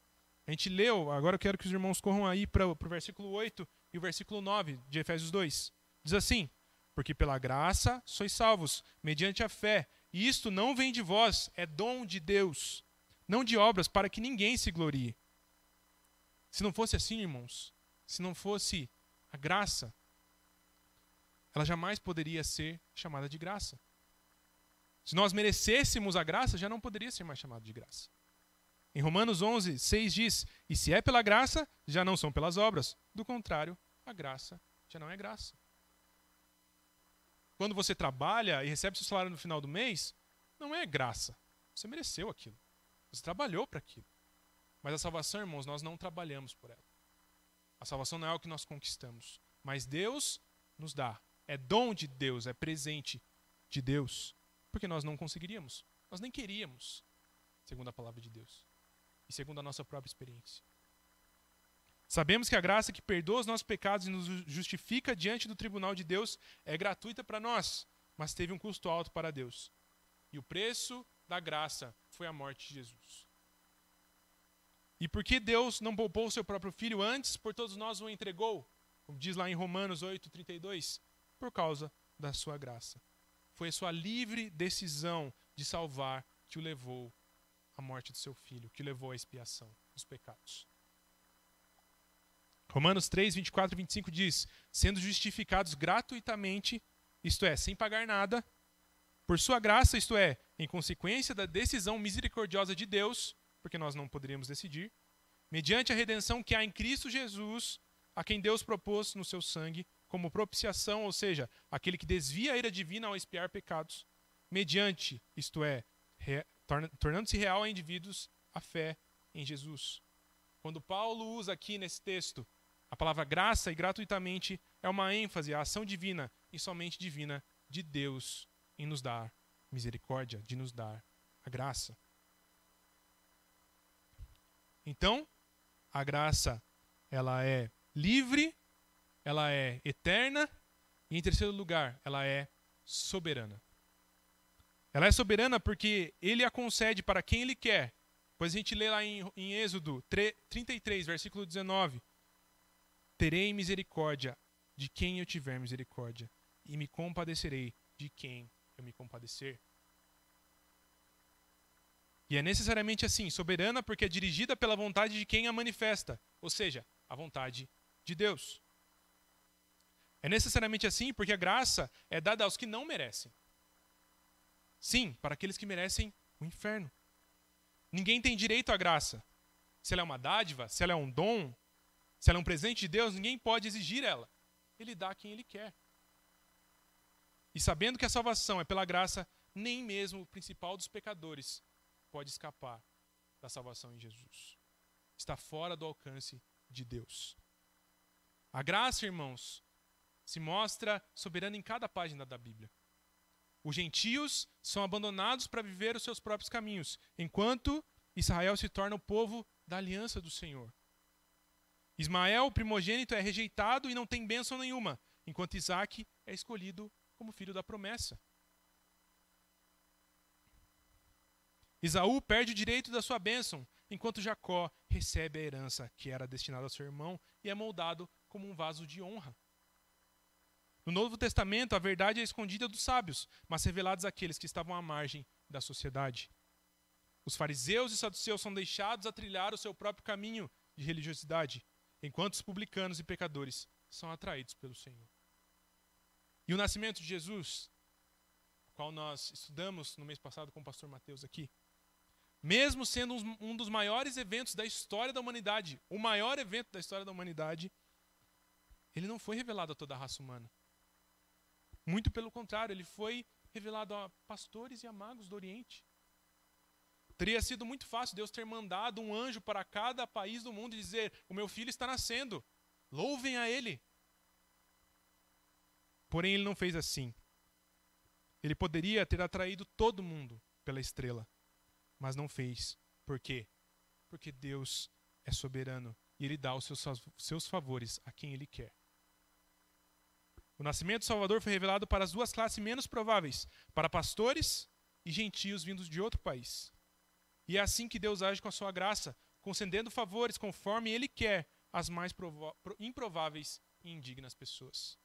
A gente leu, agora eu quero que os irmãos corram aí para o versículo 8 e o versículo 9 de Efésios 2. Diz assim: Porque pela graça sois salvos, mediante a fé, e isto não vem de vós, é dom de Deus, não de obras, para que ninguém se glorie. Se não fosse assim, irmãos, se não fosse a graça, ela jamais poderia ser chamada de graça. Se nós merecêssemos a graça, já não poderia ser mais chamada de graça. Em Romanos 11, 6 diz: E se é pela graça, já não são pelas obras. Do contrário, a graça já não é graça. Quando você trabalha e recebe seu salário no final do mês, não é graça. Você mereceu aquilo. Você trabalhou para aquilo. Mas a salvação, irmãos, nós não trabalhamos por ela. A salvação não é o que nós conquistamos, mas Deus nos dá. É dom de Deus, é presente de Deus. Porque nós não conseguiríamos. Nós nem queríamos, segundo a palavra de Deus. E segundo a nossa própria experiência. Sabemos que a graça que perdoa os nossos pecados e nos justifica diante do tribunal de Deus é gratuita para nós, mas teve um custo alto para Deus. E o preço da graça foi a morte de Jesus. E por que Deus não poupou o seu próprio filho antes, por todos nós o entregou? Como diz lá em Romanos 8:32, por causa da sua graça. Foi a sua livre decisão de salvar que o levou à morte do seu filho, que levou à expiação dos pecados. Romanos 3, 24 e 25 diz: sendo justificados gratuitamente, isto é, sem pagar nada, por sua graça, isto é, em consequência da decisão misericordiosa de Deus, porque nós não poderíamos decidir, mediante a redenção que há em Cristo Jesus, a quem Deus propôs no seu sangue como propiciação, ou seja, aquele que desvia a ira divina ao expiar pecados, mediante, isto é, tornando-se real a indivíduos a fé em Jesus. Quando Paulo usa aqui nesse texto a palavra graça e gratuitamente é uma ênfase à ação divina e somente divina de Deus em nos dar misericórdia, de nos dar a graça. Então, a graça ela é livre, ela é eterna e em terceiro lugar, ela é soberana. Ela é soberana porque ele a concede para quem ele quer. Pois a gente lê lá em, em Êxodo 33, versículo 19. Terei misericórdia de quem eu tiver misericórdia, e me compadecerei de quem eu me compadecer. E é necessariamente assim, soberana porque é dirigida pela vontade de quem a manifesta, ou seja, a vontade de Deus. É necessariamente assim porque a graça é dada aos que não merecem. Sim, para aqueles que merecem o inferno. Ninguém tem direito à graça. Se ela é uma dádiva, se ela é um dom, se ela é um presente de Deus, ninguém pode exigir ela. Ele dá a quem ele quer. E sabendo que a salvação é pela graça, nem mesmo o principal dos pecadores pode escapar da salvação em Jesus. Está fora do alcance de Deus. A graça, irmãos, se mostra soberana em cada página da Bíblia. Os gentios são abandonados para viver os seus próprios caminhos, enquanto Israel se torna o povo da aliança do Senhor. Ismael, o primogênito, é rejeitado e não tem bênção nenhuma, enquanto Isaac é escolhido como filho da promessa. Isaú perde o direito da sua bênção, enquanto Jacó recebe a herança que era destinada ao seu irmão e é moldado como um vaso de honra. No Novo Testamento, a verdade é escondida dos sábios, mas revelados àqueles que estavam à margem da sociedade. Os fariseus e saduceus são deixados a trilhar o seu próprio caminho de religiosidade, enquanto os publicanos e pecadores são atraídos pelo Senhor. E o nascimento de Jesus, o qual nós estudamos no mês passado com o pastor Mateus aqui, mesmo sendo um dos maiores eventos da história da humanidade, o maior evento da história da humanidade, ele não foi revelado a toda a raça humana. Muito pelo contrário, ele foi revelado a pastores e a magos do Oriente. Teria sido muito fácil Deus ter mandado um anjo para cada país do mundo e dizer: O meu filho está nascendo, louvem a ele. Porém, ele não fez assim. Ele poderia ter atraído todo mundo pela estrela, mas não fez. Por quê? Porque Deus é soberano e ele dá os seus, seus favores a quem ele quer. O nascimento do Salvador foi revelado para as duas classes menos prováveis, para pastores e gentios vindos de outro país. E é assim que Deus age com a sua graça, concedendo favores conforme Ele quer às mais improváveis e indignas pessoas.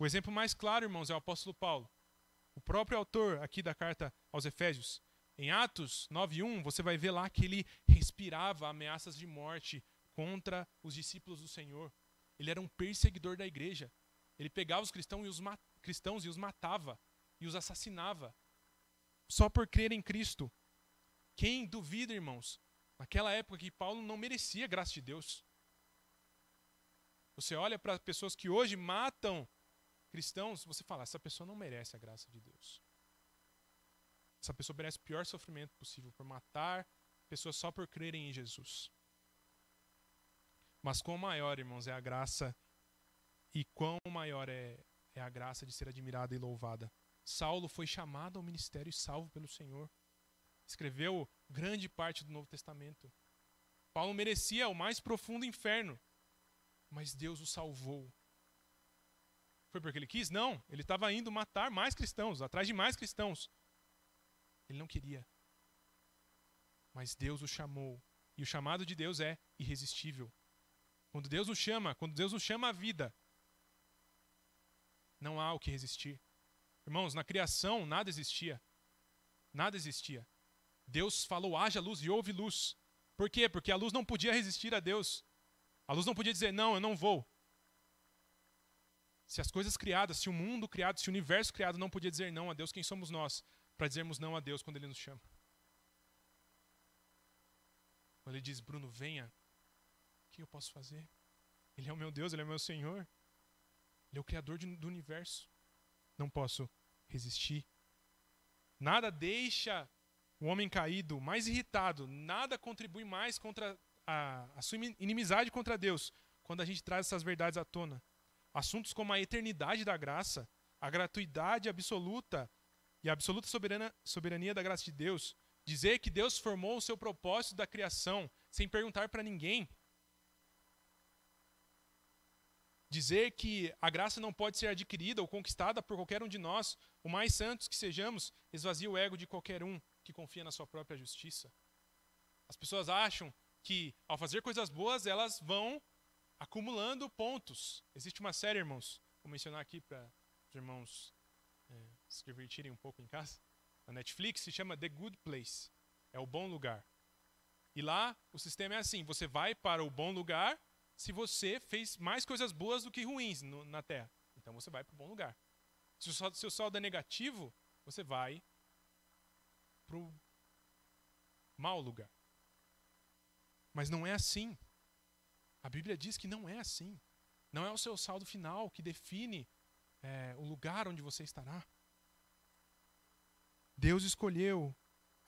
O exemplo mais claro, irmãos, é o apóstolo Paulo. O próprio autor aqui da carta aos Efésios. Em Atos 9:1, você vai ver lá que ele respirava ameaças de morte contra os discípulos do Senhor. Ele era um perseguidor da igreja. Ele pegava os cristãos e os, cristãos e os matava e os assassinava só por crer em Cristo. Quem duvida, irmãos, naquela época que Paulo não merecia a graça de Deus. Você olha para pessoas que hoje matam cristãos, você fala, essa pessoa não merece a graça de Deus. Essa pessoa merece o pior sofrimento possível por matar pessoas só por crerem em Jesus. Mas quão maior, irmãos, é a graça e quão maior é, é a graça de ser admirada e louvada. Saulo foi chamado ao ministério e salvo pelo Senhor escreveu grande parte do Novo Testamento. Paulo merecia o mais profundo inferno, mas Deus o salvou. Foi porque ele quis? Não, ele estava indo matar mais cristãos, atrás de mais cristãos. Ele não queria. Mas Deus o chamou. E o chamado de Deus é irresistível. Quando Deus nos chama, quando Deus nos chama à vida, não há o que resistir. Irmãos, na criação nada existia. Nada existia. Deus falou: haja luz e houve luz. Por quê? Porque a luz não podia resistir a Deus. A luz não podia dizer: não, eu não vou. Se as coisas criadas, se o mundo criado, se o universo criado não podia dizer não a Deus, quem somos nós para dizermos não a Deus quando Ele nos chama? Quando Ele diz: Bruno, venha, o que eu posso fazer? Ele é o meu Deus, Ele é o meu Senhor. Ele é o Criador do universo. Não posso resistir. Nada deixa o homem caído, mais irritado, nada contribui mais contra a, a sua inimizade contra Deus quando a gente traz essas verdades à tona. Assuntos como a eternidade da graça, a gratuidade absoluta e a absoluta soberana, soberania da graça de Deus, dizer que Deus formou o seu propósito da criação sem perguntar para ninguém. Dizer que a graça não pode ser adquirida ou conquistada por qualquer um de nós, o mais santos que sejamos, esvazia o ego de qualquer um que confia na sua própria justiça. As pessoas acham que ao fazer coisas boas elas vão acumulando pontos. Existe uma série, irmãos, vou mencionar aqui para os irmãos é, se divertirem um pouco em casa. Na Netflix se chama The Good Place. É o bom lugar. E lá o sistema é assim: você vai para o bom lugar se você fez mais coisas boas do que ruins no, na Terra. Então você vai para o bom lugar. Se o seu saldo é negativo, você vai para o mau lugar. Mas não é assim. A Bíblia diz que não é assim. Não é o seu saldo final que define é, o lugar onde você estará. Deus escolheu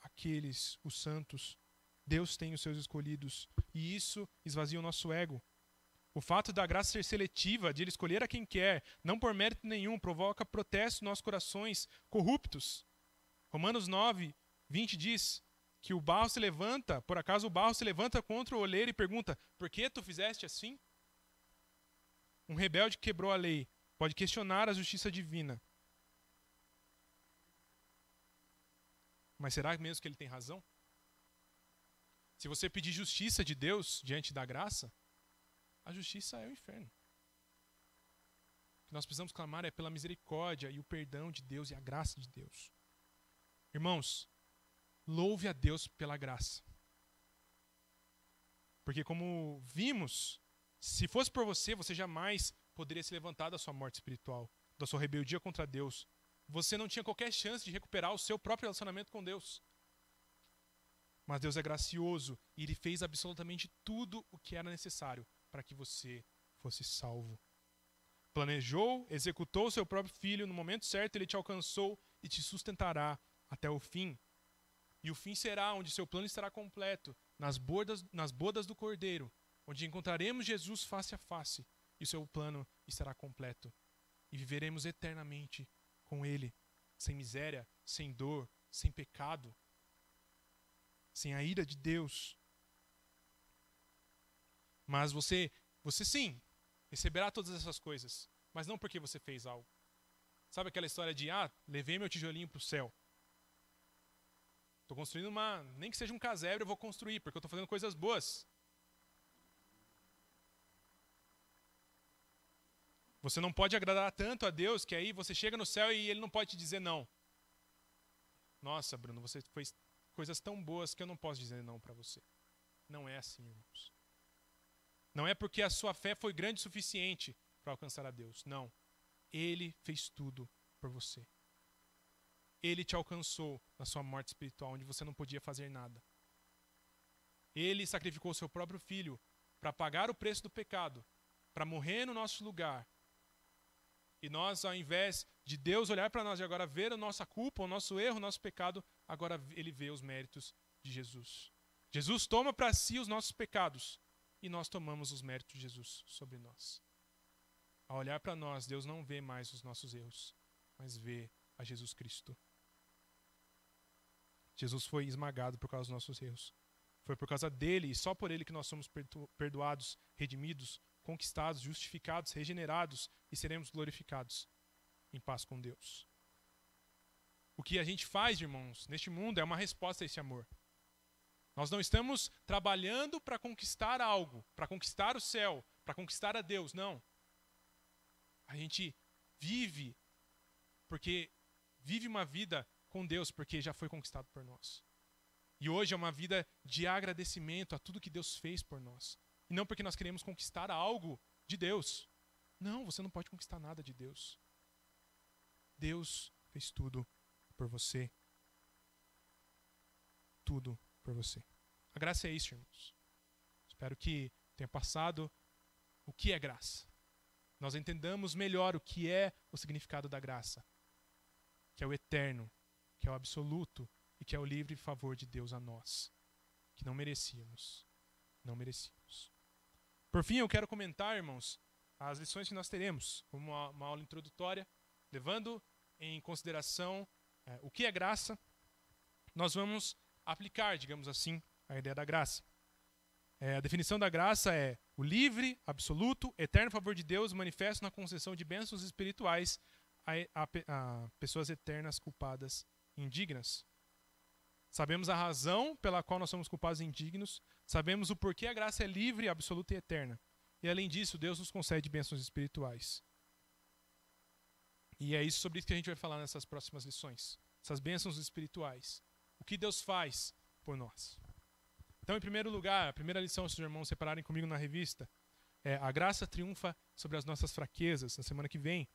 aqueles, os santos. Deus tem os seus escolhidos. E isso esvazia o nosso ego. O fato da graça ser seletiva, de ele escolher a quem quer, não por mérito nenhum, provoca protesto nos nossos corações corruptos. Romanos 9, 20 diz que o barro se levanta, por acaso o barro se levanta contra o oleiro e pergunta: Por que tu fizeste assim? Um rebelde que quebrou a lei pode questionar a justiça divina. Mas será mesmo que ele tem razão? Se você pedir justiça de Deus diante da graça, a justiça é o inferno. O que nós precisamos clamar é pela misericórdia e o perdão de Deus e a graça de Deus. Irmãos, louve a Deus pela graça. Porque, como vimos, se fosse por você, você jamais poderia se levantar da sua morte espiritual, da sua rebeldia contra Deus. Você não tinha qualquer chance de recuperar o seu próprio relacionamento com Deus. Mas Deus é gracioso e Ele fez absolutamente tudo o que era necessário para que você fosse salvo. Planejou, executou seu próprio filho, no momento certo ele te alcançou e te sustentará até o fim. E o fim será onde seu plano estará completo, nas bodas, nas bodas do Cordeiro, onde encontraremos Jesus face a face e o seu plano estará completo. E viveremos eternamente com Ele, sem miséria, sem dor, sem pecado, sem a ira de Deus. Mas você, você sim, receberá todas essas coisas, mas não porque você fez algo. Sabe aquela história de, ah, levei meu tijolinho para o céu. Estou construindo uma, nem que seja um casebre, eu vou construir, porque eu estou fazendo coisas boas. Você não pode agradar tanto a Deus que aí você chega no céu e ele não pode te dizer não. Nossa, Bruno, você fez coisas tão boas que eu não posso dizer não para você. Não é assim, irmãos. Não é porque a sua fé foi grande o suficiente para alcançar a Deus. Não. Ele fez tudo por você. Ele te alcançou na sua morte espiritual, onde você não podia fazer nada. Ele sacrificou seu próprio filho para pagar o preço do pecado, para morrer no nosso lugar. E nós, ao invés de Deus olhar para nós e agora ver a nossa culpa, o nosso erro, o nosso pecado, agora ele vê os méritos de Jesus. Jesus toma para si os nossos pecados e nós tomamos os méritos de Jesus sobre nós. Ao olhar para nós, Deus não vê mais os nossos erros, mas vê a Jesus Cristo. Jesus foi esmagado por causa dos nossos erros. Foi por causa dele e só por ele que nós somos perdoados, redimidos, conquistados, justificados, regenerados e seremos glorificados em paz com Deus. O que a gente faz, irmãos, neste mundo é uma resposta a esse amor. Nós não estamos trabalhando para conquistar algo, para conquistar o céu, para conquistar a Deus, não. A gente vive porque vive uma vida com Deus porque já foi conquistado por nós. E hoje é uma vida de agradecimento a tudo que Deus fez por nós. E não porque nós queremos conquistar algo de Deus. Não, você não pode conquistar nada de Deus. Deus fez tudo por você. Tudo por você. A graça é isso, irmãos. Espero que tenha passado o que é graça. Nós entendamos melhor o que é o significado da graça, que é o eterno, que é o absoluto e que é o livre favor de Deus a nós, que não merecíamos. Não merecíamos. Por fim, eu quero comentar, irmãos, as lições que nós teremos, como uma, uma aula introdutória, levando em consideração é, o que é graça, nós vamos aplicar, digamos assim, a ideia da graça. É, a definição da graça é o livre, absoluto, eterno favor de Deus manifesto na concessão de bênçãos espirituais a, a, a pessoas eternas culpadas indignas. Sabemos a razão pela qual nós somos culpados e indignos, sabemos o porquê a graça é livre, absoluta e eterna. e além disso, Deus nos concede bênçãos espirituais. E é isso sobre isso que a gente vai falar nessas próximas lições. Essas bênçãos espirituais. O que Deus faz por nós. Então, em primeiro lugar, a primeira lição, se os irmãos separarem comigo na revista, é a graça triunfa sobre as nossas fraquezas. Na semana que vem,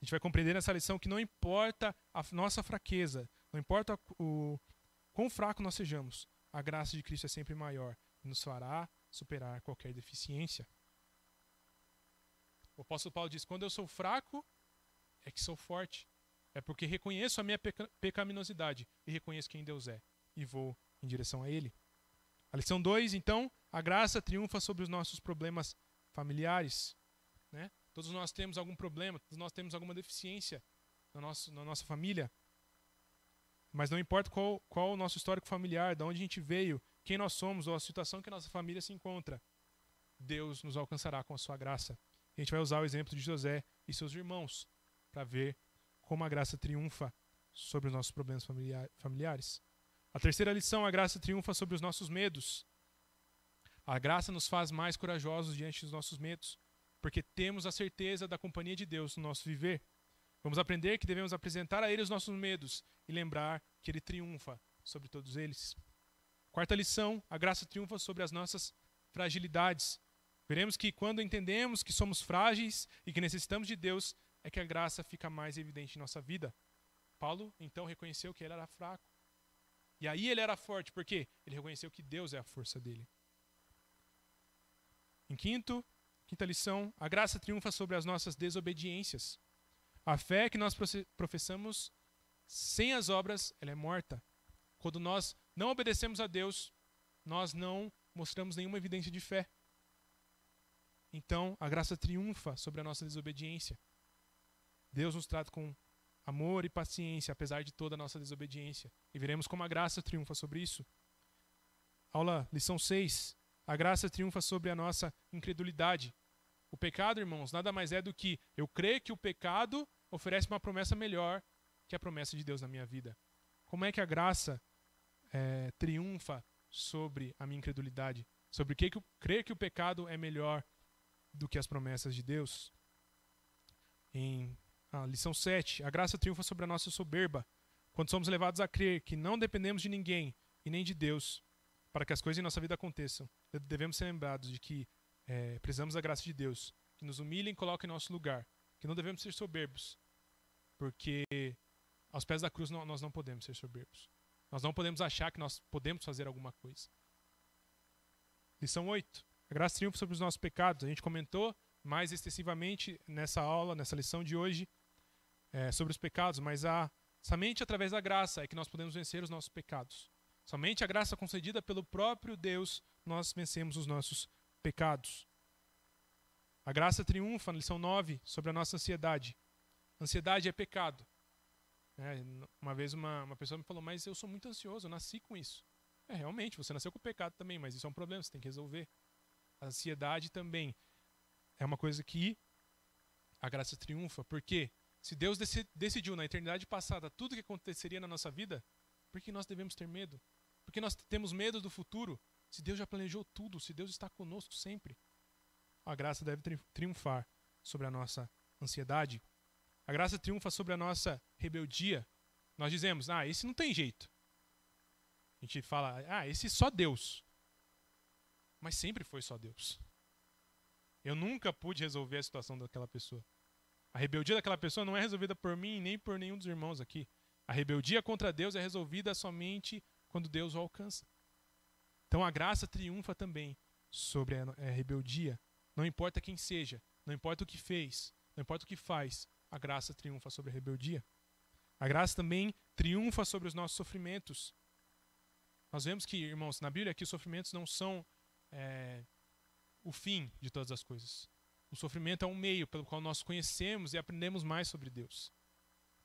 a gente vai compreender nessa lição que não importa a nossa fraqueza, não importa o quão fraco nós sejamos, a graça de Cristo é sempre maior e nos fará superar qualquer deficiência. O apóstolo Paulo diz: quando eu sou fraco, é que sou forte. É porque reconheço a minha peca pecaminosidade e reconheço quem Deus é e vou em direção a Ele. A lição 2, então, a graça triunfa sobre os nossos problemas familiares. Né? Todos nós temos algum problema, todos nós temos alguma deficiência na, nosso, na nossa família. Mas não importa qual, qual o nosso histórico familiar, de onde a gente veio, quem nós somos ou a situação que a nossa família se encontra, Deus nos alcançará com a sua graça. A gente vai usar o exemplo de José e seus irmãos para ver como a graça triunfa sobre os nossos problemas familiares. A terceira lição, a graça triunfa sobre os nossos medos. A graça nos faz mais corajosos diante dos nossos medos, porque temos a certeza da companhia de Deus no nosso viver. Vamos aprender que devemos apresentar a Ele os nossos medos e lembrar que Ele triunfa sobre todos eles. Quarta lição: a graça triunfa sobre as nossas fragilidades. Veremos que quando entendemos que somos frágeis e que necessitamos de Deus, é que a graça fica mais evidente em nossa vida. Paulo então reconheceu que ele era fraco. E aí ele era forte, porque ele reconheceu que Deus é a força dele. Em quinto, quinta lição, a graça triunfa sobre as nossas desobediências. A fé que nós professamos sem as obras, ela é morta. Quando nós não obedecemos a Deus, nós não mostramos nenhuma evidência de fé. Então, a graça triunfa sobre a nossa desobediência. Deus nos trata com amor e paciência, apesar de toda a nossa desobediência. E veremos como a graça triunfa sobre isso. Aula, lição 6. A graça triunfa sobre a nossa incredulidade. O pecado, irmãos, nada mais é do que eu crer que o pecado oferece uma promessa melhor que a promessa de Deus na minha vida. Como é que a graça é, triunfa sobre a minha incredulidade? Sobre que, que eu crer que o pecado é melhor do que as promessas de Deus? Em ah, lição 7. A graça triunfa sobre a nossa soberba. Quando somos levados a crer que não dependemos de ninguém e nem de Deus para que as coisas em nossa vida aconteçam, devemos ser lembrados de que é, precisamos da graça de Deus, que nos humilhe e coloque em nosso lugar, que não devemos ser soberbos, porque aos pés da cruz nós não podemos ser soberbos. Nós não podemos achar que nós podemos fazer alguma coisa. Lição 8. A graça triunfa sobre os nossos pecados. A gente comentou mais extensivamente nessa aula, nessa lição de hoje, é, sobre os pecados, mas a, somente através da graça é que nós podemos vencer os nossos pecados. Somente a graça concedida pelo próprio Deus nós vencemos os nossos pecados. A graça triunfa, na lição 9, sobre a nossa ansiedade. Ansiedade é pecado. É, uma vez uma, uma pessoa me falou, mas eu sou muito ansioso, eu nasci com isso. É, realmente, você nasceu com pecado também, mas isso é um problema, você tem que resolver. A ansiedade também é uma coisa que a graça triunfa, porque se Deus decidiu na eternidade passada tudo o que aconteceria na nossa vida, por que nós devemos ter medo? Porque nós temos medo do futuro? Se Deus já planejou tudo, se Deus está conosco sempre, a graça deve triunfar sobre a nossa ansiedade. A graça triunfa sobre a nossa rebeldia. Nós dizemos, ah, esse não tem jeito. A gente fala, ah, esse só Deus. Mas sempre foi só Deus. Eu nunca pude resolver a situação daquela pessoa. A rebeldia daquela pessoa não é resolvida por mim nem por nenhum dos irmãos aqui. A rebeldia contra Deus é resolvida somente quando Deus o alcança. Então a graça triunfa também sobre a rebeldia. Não importa quem seja, não importa o que fez, não importa o que faz, a graça triunfa sobre a rebeldia. A graça também triunfa sobre os nossos sofrimentos. Nós vemos que, irmãos, na Bíblia que os sofrimentos não são é, o fim de todas as coisas. O sofrimento é um meio pelo qual nós conhecemos e aprendemos mais sobre Deus.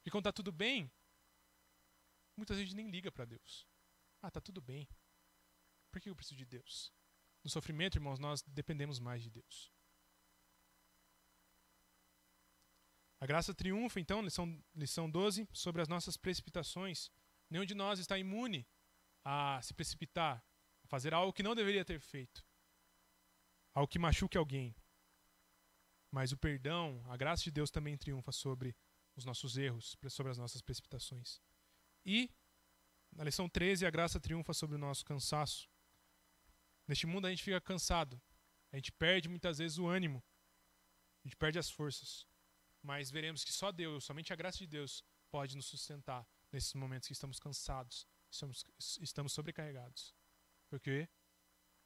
E quando está tudo bem, muita gente nem liga para Deus. Ah, está tudo bem. Por que eu preciso de Deus? No sofrimento, irmãos, nós dependemos mais de Deus. A graça triunfa, então, lição, lição 12, sobre as nossas precipitações. Nenhum de nós está imune a se precipitar, a fazer algo que não deveria ter feito, algo que machuque alguém. Mas o perdão, a graça de Deus também triunfa sobre os nossos erros, sobre as nossas precipitações. E, na lição 13, a graça triunfa sobre o nosso cansaço. Neste mundo a gente fica cansado. A gente perde muitas vezes o ânimo. A gente perde as forças. Mas veremos que só Deus, somente a graça de Deus, pode nos sustentar nesses momentos que estamos cansados, estamos, estamos sobrecarregados. Porque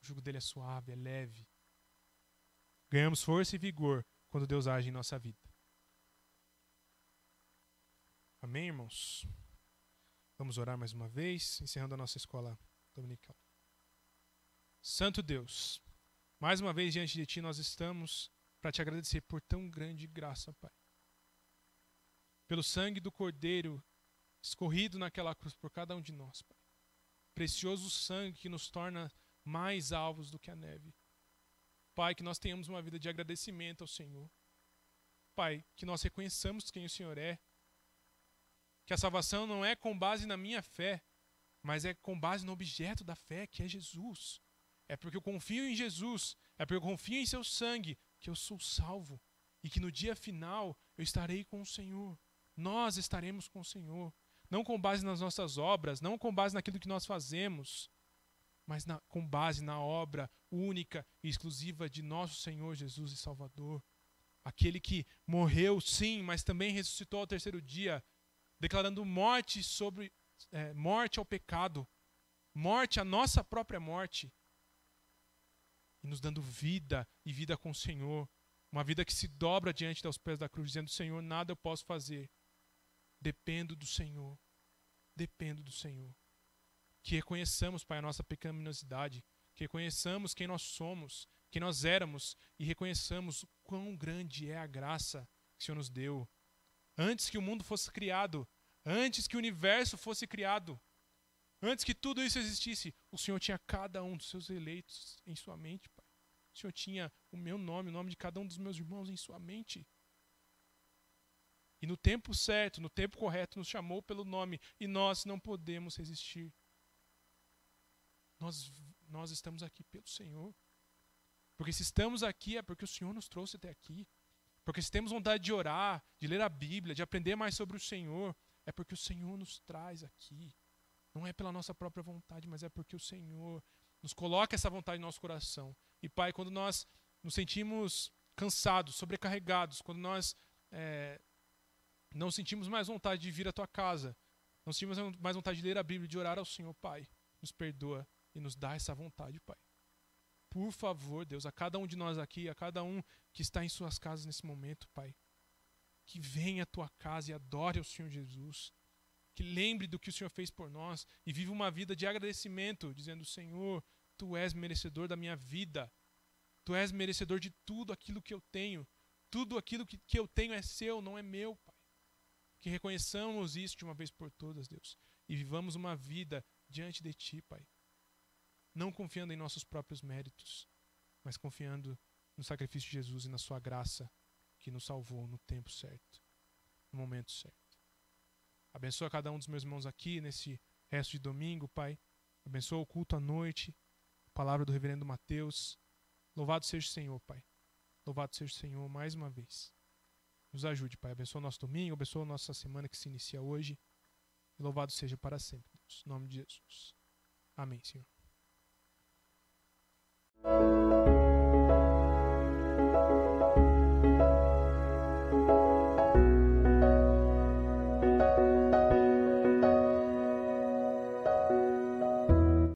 o jugo dele é suave, é leve. Ganhamos força e vigor quando Deus age em nossa vida. Amém, irmãos? Vamos orar mais uma vez, encerrando a nossa escola dominical. Santo Deus, mais uma vez diante de Ti nós estamos para te agradecer por tão grande graça, Pai. Pelo sangue do Cordeiro escorrido naquela cruz por cada um de nós, Pai. Precioso sangue que nos torna mais alvos do que a neve. Pai, que nós tenhamos uma vida de agradecimento ao Senhor. Pai, que nós reconheçamos quem o Senhor é. Que a salvação não é com base na minha fé, mas é com base no objeto da fé, que é Jesus. É porque eu confio em Jesus, é porque eu confio em seu sangue, que eu sou salvo. E que no dia final eu estarei com o Senhor. Nós estaremos com o Senhor não com base nas nossas obras, não com base naquilo que nós fazemos, mas na, com base na obra única e exclusiva de nosso Senhor Jesus e Salvador. Aquele que morreu, sim, mas também ressuscitou ao terceiro dia, declarando morte sobre é, morte ao pecado, morte à nossa própria morte, e nos dando vida e vida com o Senhor, uma vida que se dobra diante dos pés da cruz, dizendo: Senhor, nada eu posso fazer, dependo do Senhor dependo do Senhor. Que reconheçamos, Pai, a nossa pecaminosidade, que reconheçamos quem nós somos, quem nós éramos e reconheçamos quão grande é a graça que o Senhor nos deu. Antes que o mundo fosse criado, antes que o universo fosse criado, antes que tudo isso existisse, o Senhor tinha cada um dos seus eleitos em sua mente, Pai. O Senhor tinha o meu nome, o nome de cada um dos meus irmãos em sua mente. E no tempo certo, no tempo correto, nos chamou pelo nome e nós não podemos resistir. Nós, nós estamos aqui pelo Senhor. Porque se estamos aqui é porque o Senhor nos trouxe até aqui. Porque se temos vontade de orar, de ler a Bíblia, de aprender mais sobre o Senhor, é porque o Senhor nos traz aqui. Não é pela nossa própria vontade, mas é porque o Senhor nos coloca essa vontade no nosso coração. E Pai, quando nós nos sentimos cansados, sobrecarregados, quando nós é, não sentimos mais vontade de vir à tua casa. Não sentimos mais vontade de ler a Bíblia, de orar ao Senhor, Pai. Nos perdoa e nos dá essa vontade, Pai. Por favor, Deus, a cada um de nós aqui, a cada um que está em suas casas nesse momento, Pai, que venha à tua casa e adore ao Senhor Jesus. Que lembre do que o Senhor fez por nós e viva uma vida de agradecimento, dizendo: Senhor, tu és merecedor da minha vida. Tu és merecedor de tudo aquilo que eu tenho. Tudo aquilo que, que eu tenho é seu, não é meu, Pai. Que reconheçamos isso de uma vez por todas, Deus, e vivamos uma vida diante de Ti, Pai. Não confiando em nossos próprios méritos, mas confiando no sacrifício de Jesus e na Sua graça que nos salvou no tempo certo, no momento certo. Abençoa cada um dos meus irmãos aqui nesse resto de domingo, Pai. Abençoa o culto à noite, a palavra do reverendo Mateus. Louvado seja o Senhor, Pai. Louvado seja o Senhor mais uma vez. Nos ajude, Pai. Abençoa o nosso domingo, abençoa a nossa semana que se inicia hoje. E louvado seja para sempre, Deus. Em nome de Jesus. Amém, Senhor. ん?